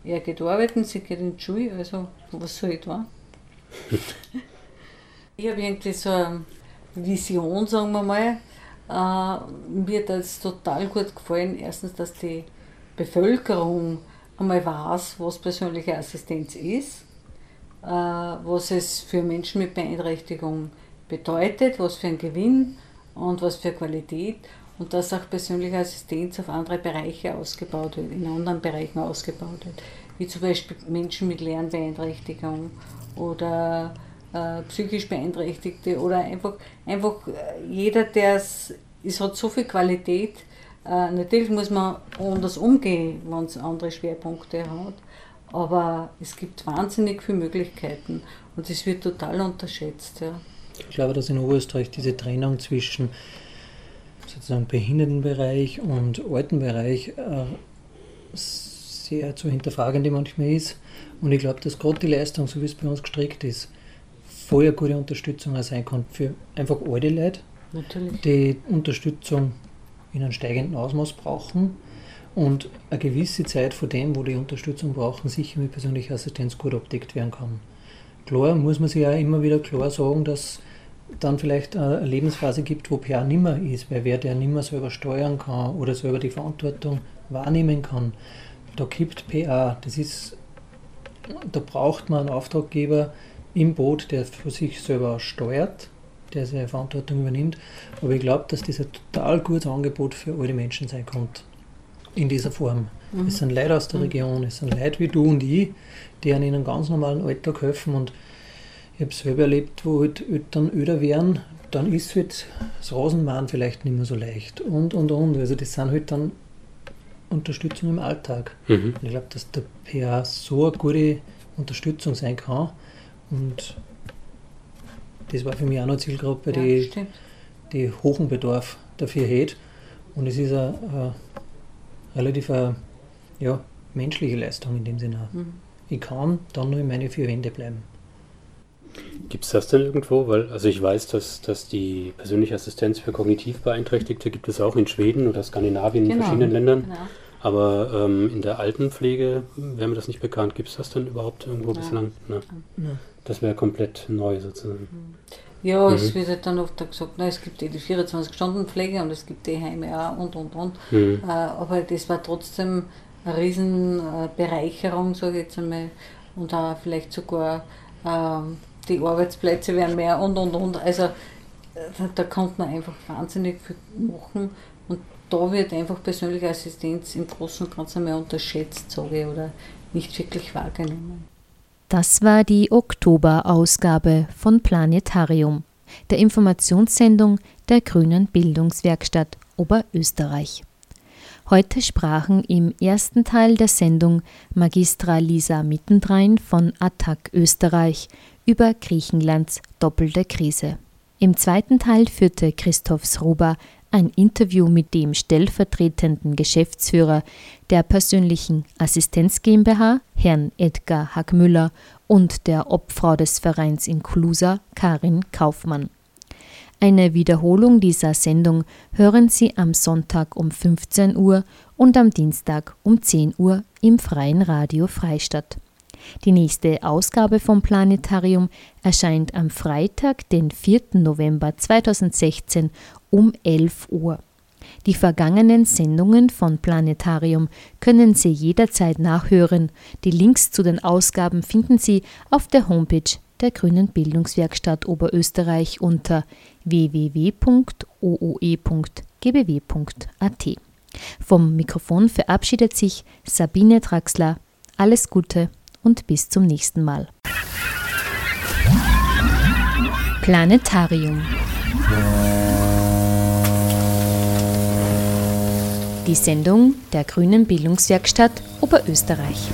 Er geht arbeiten, sie geht in die Schule, also was soll ich da? Ich habe irgendwie so eine Vision, sagen wir mal. Äh, mir hat das total gut gefallen. Erstens, dass die Bevölkerung einmal weiß, was persönliche Assistenz ist, äh, was es für Menschen mit Beeinträchtigung bedeutet, was für ein Gewinn und was für Qualität und dass auch persönliche Assistenz auf andere Bereiche ausgebaut wird, in anderen Bereichen ausgebaut wird, wie zum Beispiel Menschen mit Lernbeeinträchtigung oder äh, psychisch Beeinträchtigte oder einfach, einfach äh, jeder, der es, hat so viel Qualität, äh, natürlich muss man anders umgehen, wenn es andere Schwerpunkte hat, aber es gibt wahnsinnig viele Möglichkeiten und es wird total unterschätzt. Ja. Ich glaube, dass in Oberösterreich diese Trennung zwischen sozusagen Behindertenbereich und Altenbereich äh, sehr zu hinterfragen manchmal ist. Und ich glaube, dass gerade die Leistung, so wie es bei uns gestrickt ist, voll eine gute Unterstützung sein kann für einfach alte Leute, Natürlich. die Unterstützung in einem steigenden Ausmaß brauchen und eine gewisse Zeit von dem, wo die Unterstützung brauchen, sicher mit persönlicher Assistenz gut abdeckt werden kann. Klar muss man sich ja immer wieder klar sagen, dass dann vielleicht eine Lebensphase gibt, wo PA nimmer ist, weil wer der nimmer selber steuern kann oder selber die Verantwortung wahrnehmen kann, da gibt PA, das ist, da braucht man einen Auftraggeber im Boot, der für sich selber steuert, der seine Verantwortung übernimmt. Aber ich glaube, dass das ein total gutes Angebot für alle Menschen sein kann. In dieser Form. Mhm. Es sind Leute aus der mhm. Region, es sind Leute wie du und ich, die an ihnen ganz normalen Alltag helfen und ich habe es selber erlebt, wo halt Eltern öder wären, dann ist halt das Rasenmähen vielleicht nicht mehr so leicht und und und. Also das sind halt dann Unterstützung im Alltag. Mhm. ich glaube, dass der PA so eine gute Unterstützung sein kann und das war für mich auch noch Zielgruppe, ja, die, die hohen Bedarf dafür hat. Und es ist eine, eine relativ eine, ja, menschliche Leistung in dem Sinne. Mhm. Ich kann dann nur in meine vier Wände bleiben. Gibt es das denn irgendwo? Weil, also ich weiß, dass, dass die persönliche Assistenz für kognitiv Beeinträchtigte gibt es auch in Schweden oder Skandinavien genau. in verschiedenen Ländern. Genau. Aber ähm, in der Altenpflege wäre mir das nicht bekannt. Gibt es das denn überhaupt irgendwo ja. bislang? Ne. Ja. Das wäre komplett neu sozusagen. Ja, mhm. es wird halt dann oft gesagt, na, es gibt eh die 24-Stunden-Pflege und es gibt die Heime auch und und und. Mhm. Äh, aber das war trotzdem eine riesen äh, Bereicherung, sage ich jetzt einmal. Und auch vielleicht sogar ähm, die Arbeitsplätze werden mehr und und und. Also da, da konnte man einfach wahnsinnig viel machen und da wird einfach persönliche Assistenz im Großen und Ganzen mehr unterschätzt, sage ich, oder nicht wirklich wahrgenommen. Das war die Oktoberausgabe von Planetarium, der Informationssendung der Grünen Bildungswerkstatt Oberösterreich. Heute sprachen im ersten Teil der Sendung Magistra Lisa Mittendrein von Attac Österreich über Griechenlands doppelte Krise. Im zweiten Teil führte Christoph Sruba ein Interview mit dem stellvertretenden Geschäftsführer der persönlichen Assistenz GmbH, Herrn Edgar Hackmüller, und der Obfrau des Vereins in Klusa, Karin Kaufmann. Eine Wiederholung dieser Sendung hören Sie am Sonntag um 15 Uhr und am Dienstag um 10 Uhr im Freien Radio Freistadt. Die nächste Ausgabe vom Planetarium erscheint am Freitag, den 4. November 2016 um 11 Uhr. Die vergangenen Sendungen von Planetarium können Sie jederzeit nachhören. Die Links zu den Ausgaben finden Sie auf der Homepage der Grünen Bildungswerkstatt Oberösterreich unter www.ooe.gbw.at. Vom Mikrofon verabschiedet sich Sabine Draxler. Alles Gute und bis zum nächsten Mal. Planetarium. Die Sendung der Grünen Bildungswerkstatt Oberösterreich.